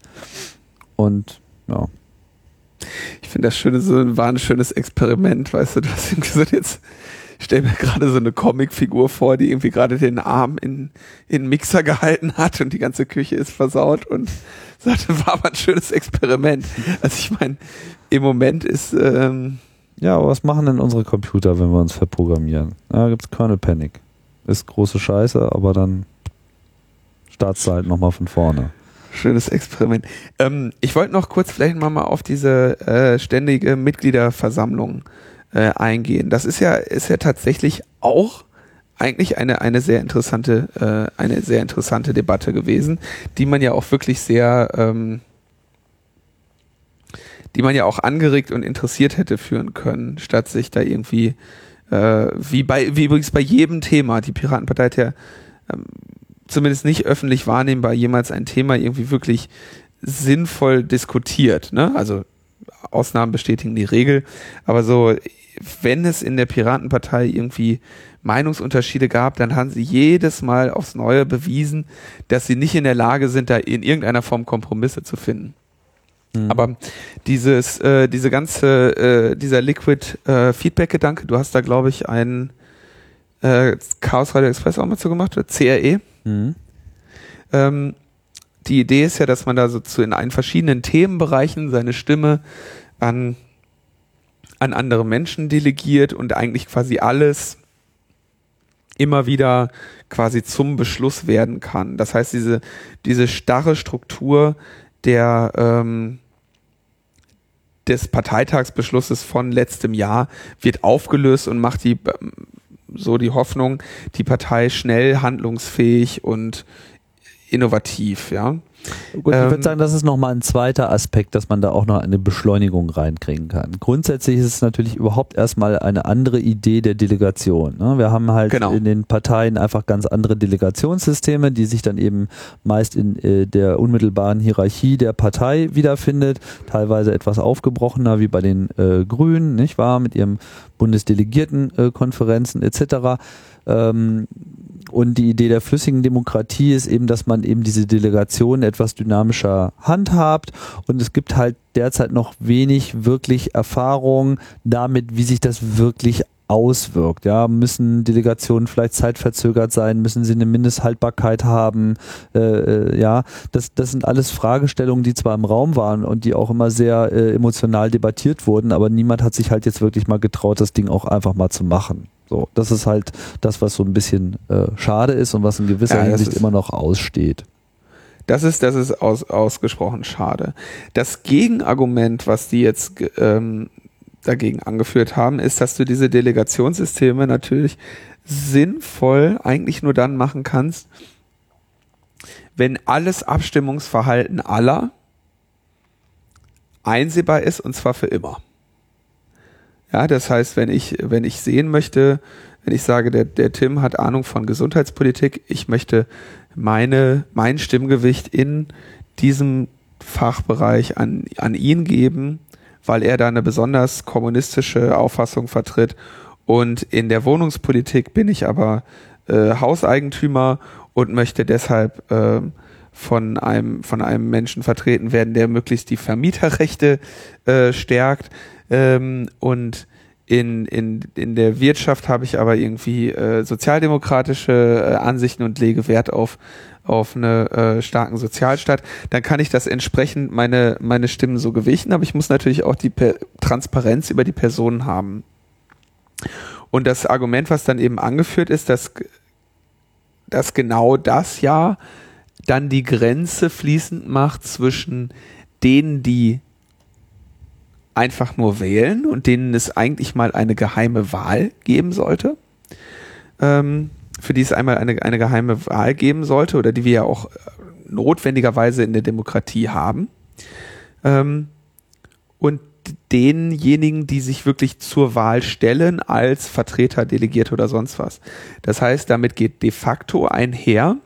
Und ja, ich finde das schöne, so war ein schönes Experiment, weißt du, du hast irgendwie so jetzt, ich stell mir gerade so eine Comicfigur vor, die irgendwie gerade den Arm in, in Mixer gehalten hat und die ganze Küche ist versaut und sagte, war aber ein schönes Experiment. Also ich meine, im Moment ist, ähm, ja, aber was machen denn unsere Computer, wenn wir uns verprogrammieren? Da gibt's Kernel Panic. Ist große Scheiße, aber dann startst du halt nochmal von vorne. Schönes Experiment. Ähm, ich wollte noch kurz vielleicht mal, auf diese äh, ständige Mitgliederversammlung äh, eingehen. Das ist ja, ist ja tatsächlich auch eigentlich eine, eine sehr interessante, äh, eine sehr interessante Debatte gewesen, die man ja auch wirklich sehr, ähm, die man ja auch angeregt und interessiert hätte führen können, statt sich da irgendwie, äh, wie bei, wie übrigens bei jedem Thema, die Piratenpartei hat ja ähm, zumindest nicht öffentlich wahrnehmbar jemals ein Thema irgendwie wirklich sinnvoll diskutiert. Ne? Also Ausnahmen bestätigen die Regel, aber so wenn es in der Piratenpartei irgendwie Meinungsunterschiede gab, dann haben sie jedes Mal aufs Neue bewiesen, dass sie nicht in der Lage sind, da in irgendeiner Form Kompromisse zu finden. Mhm. Aber dieses, äh, diese ganze, äh, dieser Liquid äh, Feedback-Gedanke, du hast da, glaube ich, einen äh, Chaos Radio Express auch mal zu gemacht, oder CRE. Mhm. Ähm, die Idee ist ja, dass man da so zu in verschiedenen Themenbereichen seine Stimme an, an andere Menschen delegiert und eigentlich quasi alles immer wieder quasi zum Beschluss werden kann. Das heißt, diese, diese starre Struktur der, ähm, des Parteitagsbeschlusses von letztem Jahr wird aufgelöst und macht die so die Hoffnung, die Partei schnell handlungsfähig und innovativ, ja. Gut, ich würde ähm, sagen, das ist nochmal ein zweiter Aspekt, dass man da auch noch eine Beschleunigung reinkriegen kann. Grundsätzlich ist es natürlich überhaupt erstmal eine andere Idee der Delegation. Ne? Wir haben halt genau. in den Parteien einfach ganz andere Delegationssysteme, die sich dann eben meist in äh, der unmittelbaren Hierarchie der Partei wiederfindet, teilweise etwas aufgebrochener wie bei den äh, Grünen, nicht wahr, mit ihrem Bundesdelegiertenkonferenzen äh, etc. Ähm, und die Idee der flüssigen Demokratie ist eben, dass man eben diese Delegation etwas dynamischer handhabt. Und es gibt halt derzeit noch wenig wirklich Erfahrung damit, wie sich das wirklich auswirkt. Ja, müssen Delegationen vielleicht zeitverzögert sein? Müssen sie eine Mindesthaltbarkeit haben? Äh, äh, ja, das, das sind alles Fragestellungen, die zwar im Raum waren und die auch immer sehr äh, emotional debattiert wurden, aber niemand hat sich halt jetzt wirklich mal getraut, das Ding auch einfach mal zu machen. So, das ist halt das, was so ein bisschen äh, schade ist und was in gewisser ja, Hinsicht immer noch aussteht. Das ist, das ist aus, ausgesprochen schade. Das Gegenargument, was die jetzt ähm, dagegen angeführt haben, ist, dass du diese Delegationssysteme natürlich sinnvoll eigentlich nur dann machen kannst, wenn alles Abstimmungsverhalten aller einsehbar ist und zwar für immer. Ja, das heißt, wenn ich, wenn ich sehen möchte, wenn ich sage, der, der Tim hat Ahnung von Gesundheitspolitik, ich möchte meine, mein Stimmgewicht in diesem Fachbereich an, an ihn geben, weil er da eine besonders kommunistische Auffassung vertritt. Und in der Wohnungspolitik bin ich aber äh, Hauseigentümer und möchte deshalb äh, von einem von einem Menschen vertreten werden, der möglichst die Vermieterrechte äh, stärkt. Ähm, und in, in, in der Wirtschaft habe ich aber irgendwie äh, sozialdemokratische äh, Ansichten und lege Wert auf, auf eine äh, starken Sozialstaat, dann kann ich das entsprechend meine, meine Stimmen so gewichten, aber ich muss natürlich auch die per Transparenz über die Personen haben. Und das Argument, was dann eben angeführt ist, dass, dass genau das ja dann die Grenze fließend macht zwischen denen, die einfach nur wählen und denen es eigentlich mal eine geheime Wahl geben sollte, ähm, für die es einmal eine, eine geheime Wahl geben sollte oder die wir ja auch äh, notwendigerweise in der Demokratie haben. Ähm, und denjenigen, die sich wirklich zur Wahl stellen als Vertreter, Delegierte oder sonst was. Das heißt, damit geht de facto einher,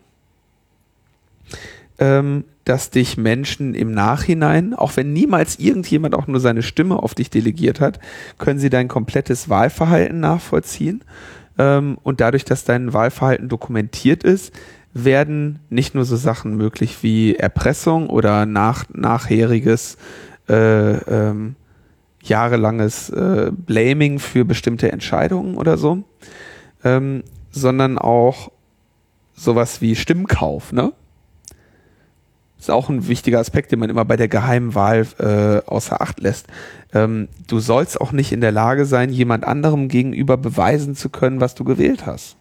ähm, dass dich Menschen im Nachhinein, auch wenn niemals irgendjemand auch nur seine Stimme auf dich delegiert hat, können sie dein komplettes Wahlverhalten nachvollziehen. Ähm, und dadurch, dass dein Wahlverhalten dokumentiert ist, werden nicht nur so Sachen möglich wie Erpressung oder nach, nachheriges äh, ähm, jahrelanges äh, Blaming für bestimmte Entscheidungen oder so, ähm, sondern auch sowas wie Stimmkauf, ne? Ist auch ein wichtiger Aspekt, den man immer bei der geheimen Wahl äh, außer Acht lässt. Ähm, du sollst auch nicht in der Lage sein, jemand anderem gegenüber beweisen zu können, was du gewählt hast.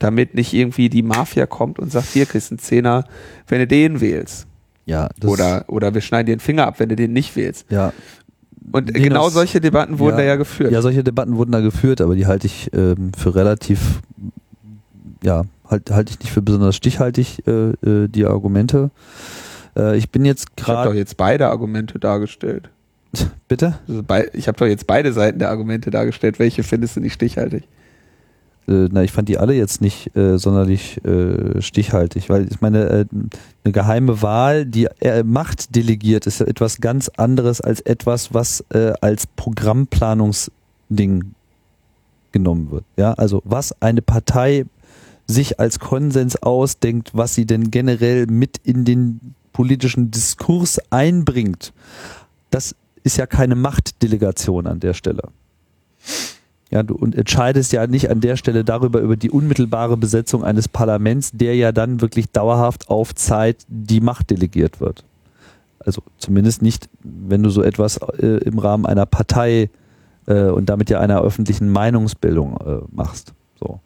Damit nicht irgendwie die Mafia kommt und sagt, hier kriegst du einen Zehner, wenn du den wählst. Ja. oder, oder wir schneiden dir den Finger ab, wenn du den nicht wählst. Ja. Und Linus, genau solche Debatten wurden ja, da ja geführt. Ja, solche Debatten wurden da geführt, aber die halte ich ähm, für relativ ja, halte halt ich nicht für besonders stichhaltig, äh, äh, die Argumente. Äh, ich bin jetzt gerade. Ich habe doch jetzt beide Argumente dargestellt. Bitte? Also bei, ich habe doch jetzt beide Seiten der Argumente dargestellt. Welche findest du nicht stichhaltig? äh, na, ich fand die alle jetzt nicht äh, sonderlich äh, stichhaltig, weil ich meine, eine geheime Wahl, die Macht delegiert, ist ja etwas ganz anderes als etwas, was als Programmplanungsding genommen wird. Ja, also was eine Partei sich als Konsens ausdenkt, was sie denn generell mit in den politischen Diskurs einbringt, das ist ja keine Machtdelegation an der Stelle. Ja, du und entscheidest ja nicht an der Stelle darüber über die unmittelbare Besetzung eines Parlaments, der ja dann wirklich dauerhaft auf Zeit die Macht delegiert wird. Also zumindest nicht, wenn du so etwas äh, im Rahmen einer Partei äh, und damit ja einer öffentlichen Meinungsbildung äh, machst. So.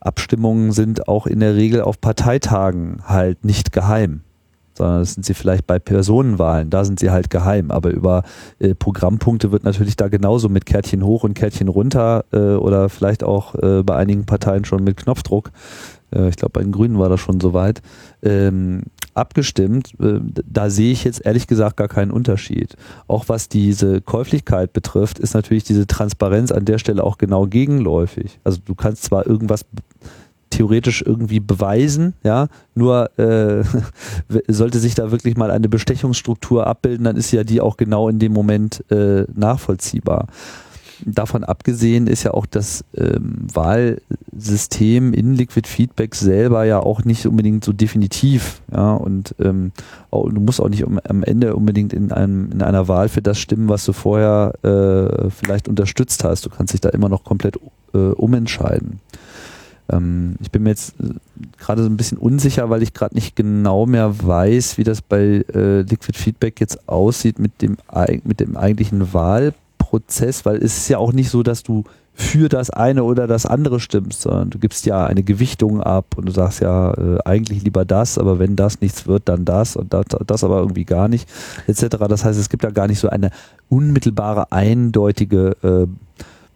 Abstimmungen sind auch in der Regel auf Parteitagen halt nicht geheim sondern das sind sie vielleicht bei Personenwahlen, da sind sie halt geheim. Aber über äh, Programmpunkte wird natürlich da genauso mit Kärtchen hoch und Kärtchen runter äh, oder vielleicht auch äh, bei einigen Parteien schon mit Knopfdruck. Äh, ich glaube, bei den Grünen war das schon soweit. Ähm, abgestimmt, äh, da sehe ich jetzt ehrlich gesagt gar keinen Unterschied. Auch was diese Käuflichkeit betrifft, ist natürlich diese Transparenz an der Stelle auch genau gegenläufig. Also du kannst zwar irgendwas theoretisch irgendwie beweisen, ja, nur äh, sollte sich da wirklich mal eine Bestechungsstruktur abbilden, dann ist ja die auch genau in dem Moment äh, nachvollziehbar. Davon abgesehen ist ja auch das ähm, Wahlsystem in Liquid Feedback selber ja auch nicht unbedingt so definitiv, ja, und ähm, auch, du musst auch nicht um, am Ende unbedingt in einem in einer Wahl für das stimmen, was du vorher äh, vielleicht unterstützt hast. Du kannst dich da immer noch komplett äh, umentscheiden. Ähm, ich bin mir jetzt äh, gerade so ein bisschen unsicher, weil ich gerade nicht genau mehr weiß, wie das bei äh, Liquid Feedback jetzt aussieht mit dem, mit dem eigentlichen Wahlprozess, weil es ist ja auch nicht so, dass du für das eine oder das andere stimmst, sondern du gibst ja eine Gewichtung ab und du sagst ja äh, eigentlich lieber das, aber wenn das nichts wird, dann das und das, das aber irgendwie gar nicht, etc. Das heißt, es gibt ja gar nicht so eine unmittelbare, eindeutige äh,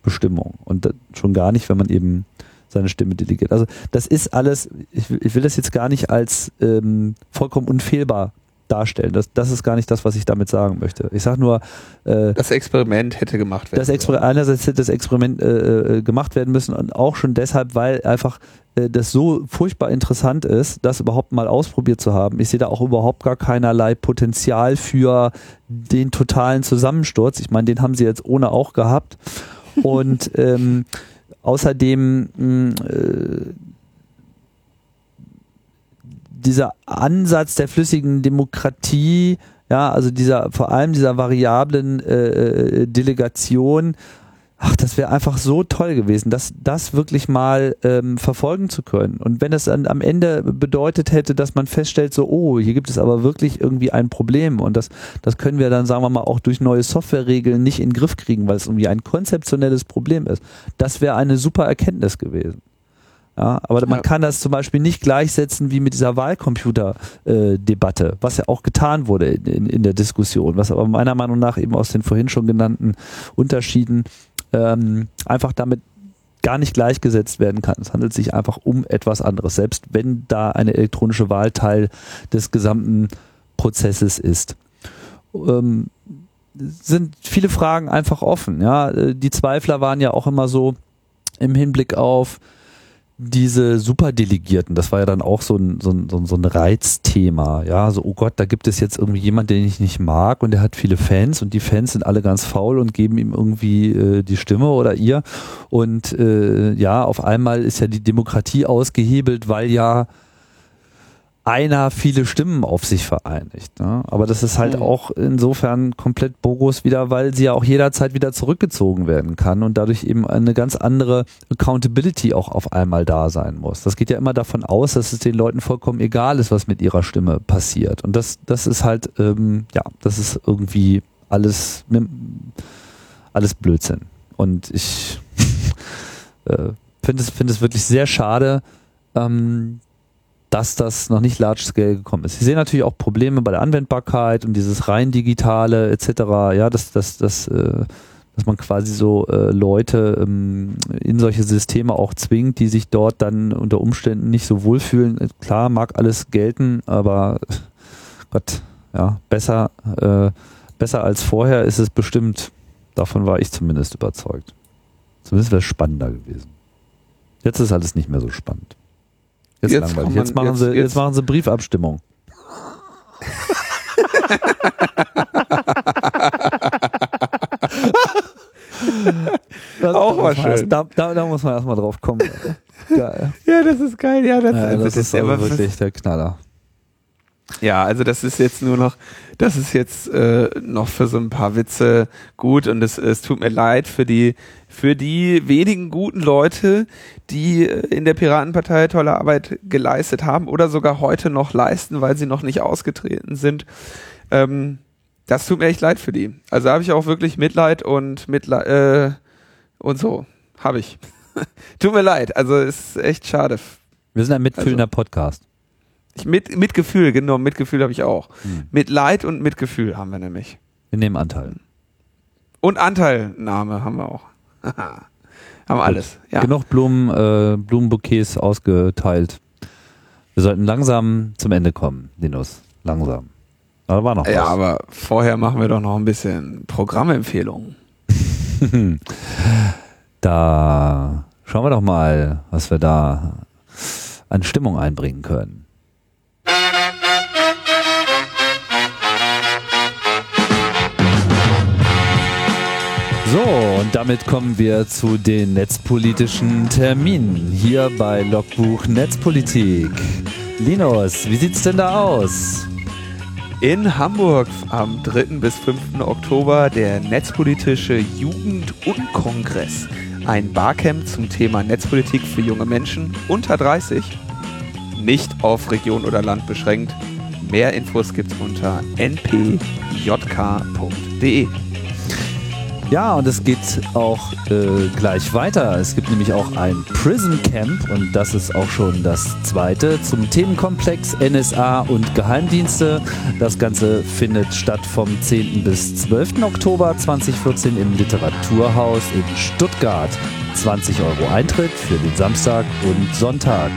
Bestimmung und schon gar nicht, wenn man eben seine Stimme delegiert. Also das ist alles, ich, ich will das jetzt gar nicht als ähm, vollkommen unfehlbar darstellen. Das, das ist gar nicht das, was ich damit sagen möchte. Ich sage nur, äh, das Experiment hätte gemacht werden. Das Exper einerseits hätte das Experiment äh, äh, gemacht werden müssen und auch schon deshalb, weil einfach äh, das so furchtbar interessant ist, das überhaupt mal ausprobiert zu haben. Ich sehe da auch überhaupt gar keinerlei Potenzial für den totalen Zusammensturz. Ich meine, den haben sie jetzt ohne auch gehabt. Und ähm, Außerdem mh, äh, dieser Ansatz der flüssigen Demokratie, ja, also dieser vor allem dieser variablen äh, äh Delegation ach, das wäre einfach so toll gewesen, das, das wirklich mal ähm, verfolgen zu können. Und wenn es dann am Ende bedeutet hätte, dass man feststellt, so, oh, hier gibt es aber wirklich irgendwie ein Problem und das, das können wir dann, sagen wir mal, auch durch neue Softwareregeln nicht in den Griff kriegen, weil es irgendwie ein konzeptionelles Problem ist. Das wäre eine super Erkenntnis gewesen. Ja, aber man kann das zum Beispiel nicht gleichsetzen wie mit dieser Wahlcomputer-Debatte, äh, was ja auch getan wurde in, in, in, der Diskussion, was aber meiner Meinung nach eben aus den vorhin schon genannten Unterschieden ähm, einfach damit gar nicht gleichgesetzt werden kann. Es handelt sich einfach um etwas anderes, selbst wenn da eine elektronische Wahl Teil des gesamten Prozesses ist. Ähm, sind viele Fragen einfach offen. Ja, die Zweifler waren ja auch immer so im Hinblick auf diese Superdelegierten, das war ja dann auch so ein, so ein, so ein Reizthema. Ja, so, oh Gott, da gibt es jetzt irgendwie jemand, den ich nicht mag und der hat viele Fans und die Fans sind alle ganz faul und geben ihm irgendwie äh, die Stimme oder ihr. Und äh, ja, auf einmal ist ja die Demokratie ausgehebelt, weil ja einer viele Stimmen auf sich vereinigt. Ne? Aber das ist halt mhm. auch insofern komplett bogus wieder, weil sie ja auch jederzeit wieder zurückgezogen werden kann und dadurch eben eine ganz andere Accountability auch auf einmal da sein muss. Das geht ja immer davon aus, dass es den Leuten vollkommen egal ist, was mit ihrer Stimme passiert. Und das, das ist halt, ähm, ja, das ist irgendwie alles, alles Blödsinn. Und ich äh, finde es, finde es wirklich sehr schade, ähm, dass das noch nicht large scale gekommen ist. Sie sehen natürlich auch Probleme bei der Anwendbarkeit und dieses rein digitale etc. Ja, dass dass dass äh, dass man quasi so äh, Leute ähm, in solche Systeme auch zwingt, die sich dort dann unter Umständen nicht so wohlfühlen. Klar, mag alles gelten, aber Gott, ja, besser, äh, besser als vorher ist es bestimmt. Davon war ich zumindest überzeugt. Zumindest wäre es spannender gewesen. Jetzt ist alles nicht mehr so spannend. Jetzt, Jetzt man- Jetzt machen jetzt- sie, jetzt, machen sie Briefabstimmung. Das- Auch mal das schön. Da, da, da muss man erstmal drauf kommen. Geil. Ja, das ist geil. Ja, das, Ja, also das ist aber aber- wirklich der Knaller. Ja, also das ist jetzt nur noch, das ist jetzt äh, noch für so ein paar Witze gut und es, es tut mir leid für die für die wenigen guten Leute, die äh, in der Piratenpartei tolle Arbeit geleistet haben oder sogar heute noch leisten, weil sie noch nicht ausgetreten sind. Ähm, das tut mir echt leid für die. Also habe ich auch wirklich Mitleid und Mitleid äh, und so habe ich. tut mir leid. Also ist echt schade. Wir sind ein mitfühlender Also- Podcast. Ich, mit, Mitgefühl, genau, Mitgefühl habe ich auch. Hm. Mitleid und Mitgefühl haben wir nämlich. Wir nehmen Anteil. Und Anteilnahme haben wir auch. haben alles. Ja. Genug Blumen, äh, Blumenbouquets ausgeteilt. Wir sollten langsam zum Ende kommen, Linus. Langsam. Aber da war noch Ja, was. aber vorher machen wir doch noch ein bisschen Programmempfehlungen. Da schauen wir doch mal, was wir da an Stimmung einbringen können. So, und damit kommen wir zu den netzpolitischen Terminen hier bei Logbuch Netzpolitik. Linus, wie sieht's denn da aus? In Hamburg am 3. bis 5. Oktober der Netzpolitische Jugend- und Kongress. Ein Barcamp zum Thema Netzpolitik für junge Menschen unter 30. Nicht auf Region oder Land beschränkt. Mehr Infos gibt's unter npjk.de. Ja, und es geht auch äh, gleich weiter. Es gibt nämlich auch ein Prison Camp und das ist auch schon das zweite zum Themenkomplex NSA und Geheimdienste. Das Ganze findet statt vom 10. bis 12. Oktober 2014 im Literaturhaus in Stuttgart. 20 Euro Eintritt für den Samstag und Sonntag.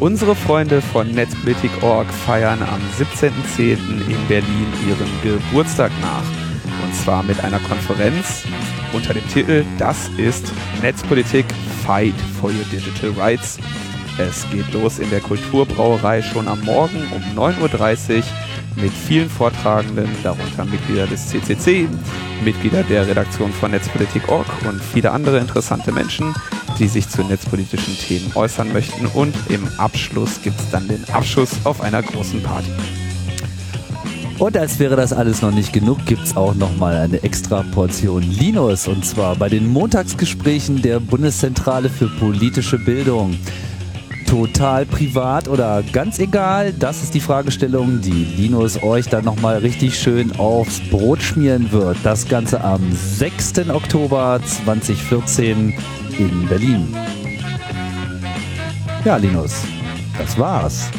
Unsere Freunde von Netzpolitik.org feiern am 17.10. in Berlin ihren Geburtstag nach. Und zwar mit einer Konferenz unter dem Titel Das ist Netzpolitik Fight for Your Digital Rights. Es geht los in der Kulturbrauerei schon am Morgen um 9.30 Uhr mit vielen Vortragenden, darunter Mitglieder des CCC, Mitglieder der Redaktion von Netzpolitik.org und viele andere interessante Menschen, die sich zu netzpolitischen Themen äußern möchten. Und im Abschluss gibt es dann den Abschuss auf einer großen Party. Und als wäre das alles noch nicht genug, gibt's auch noch mal eine extra Portion Linus und zwar bei den Montagsgesprächen der Bundeszentrale für politische Bildung. Total privat oder ganz egal, das ist die Fragestellung, die Linus euch dann noch mal richtig schön aufs Brot schmieren wird. Das Ganze am 6. Oktober 2014 in Berlin. Ja, Linus, das war's.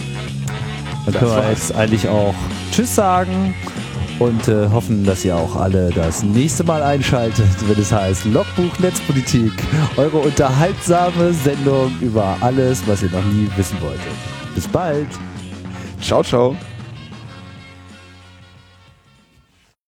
Dann Das können wir war's. jetzt eigentlich auch Tschüss sagen und äh, hoffen, dass ihr auch alle das nächste Mal einschaltet, wenn es heißt Logbuch Netzpolitik, eure unterhaltsame Sendung über alles, was ihr noch nie wissen wolltet. Bis bald! Ciao, ciao.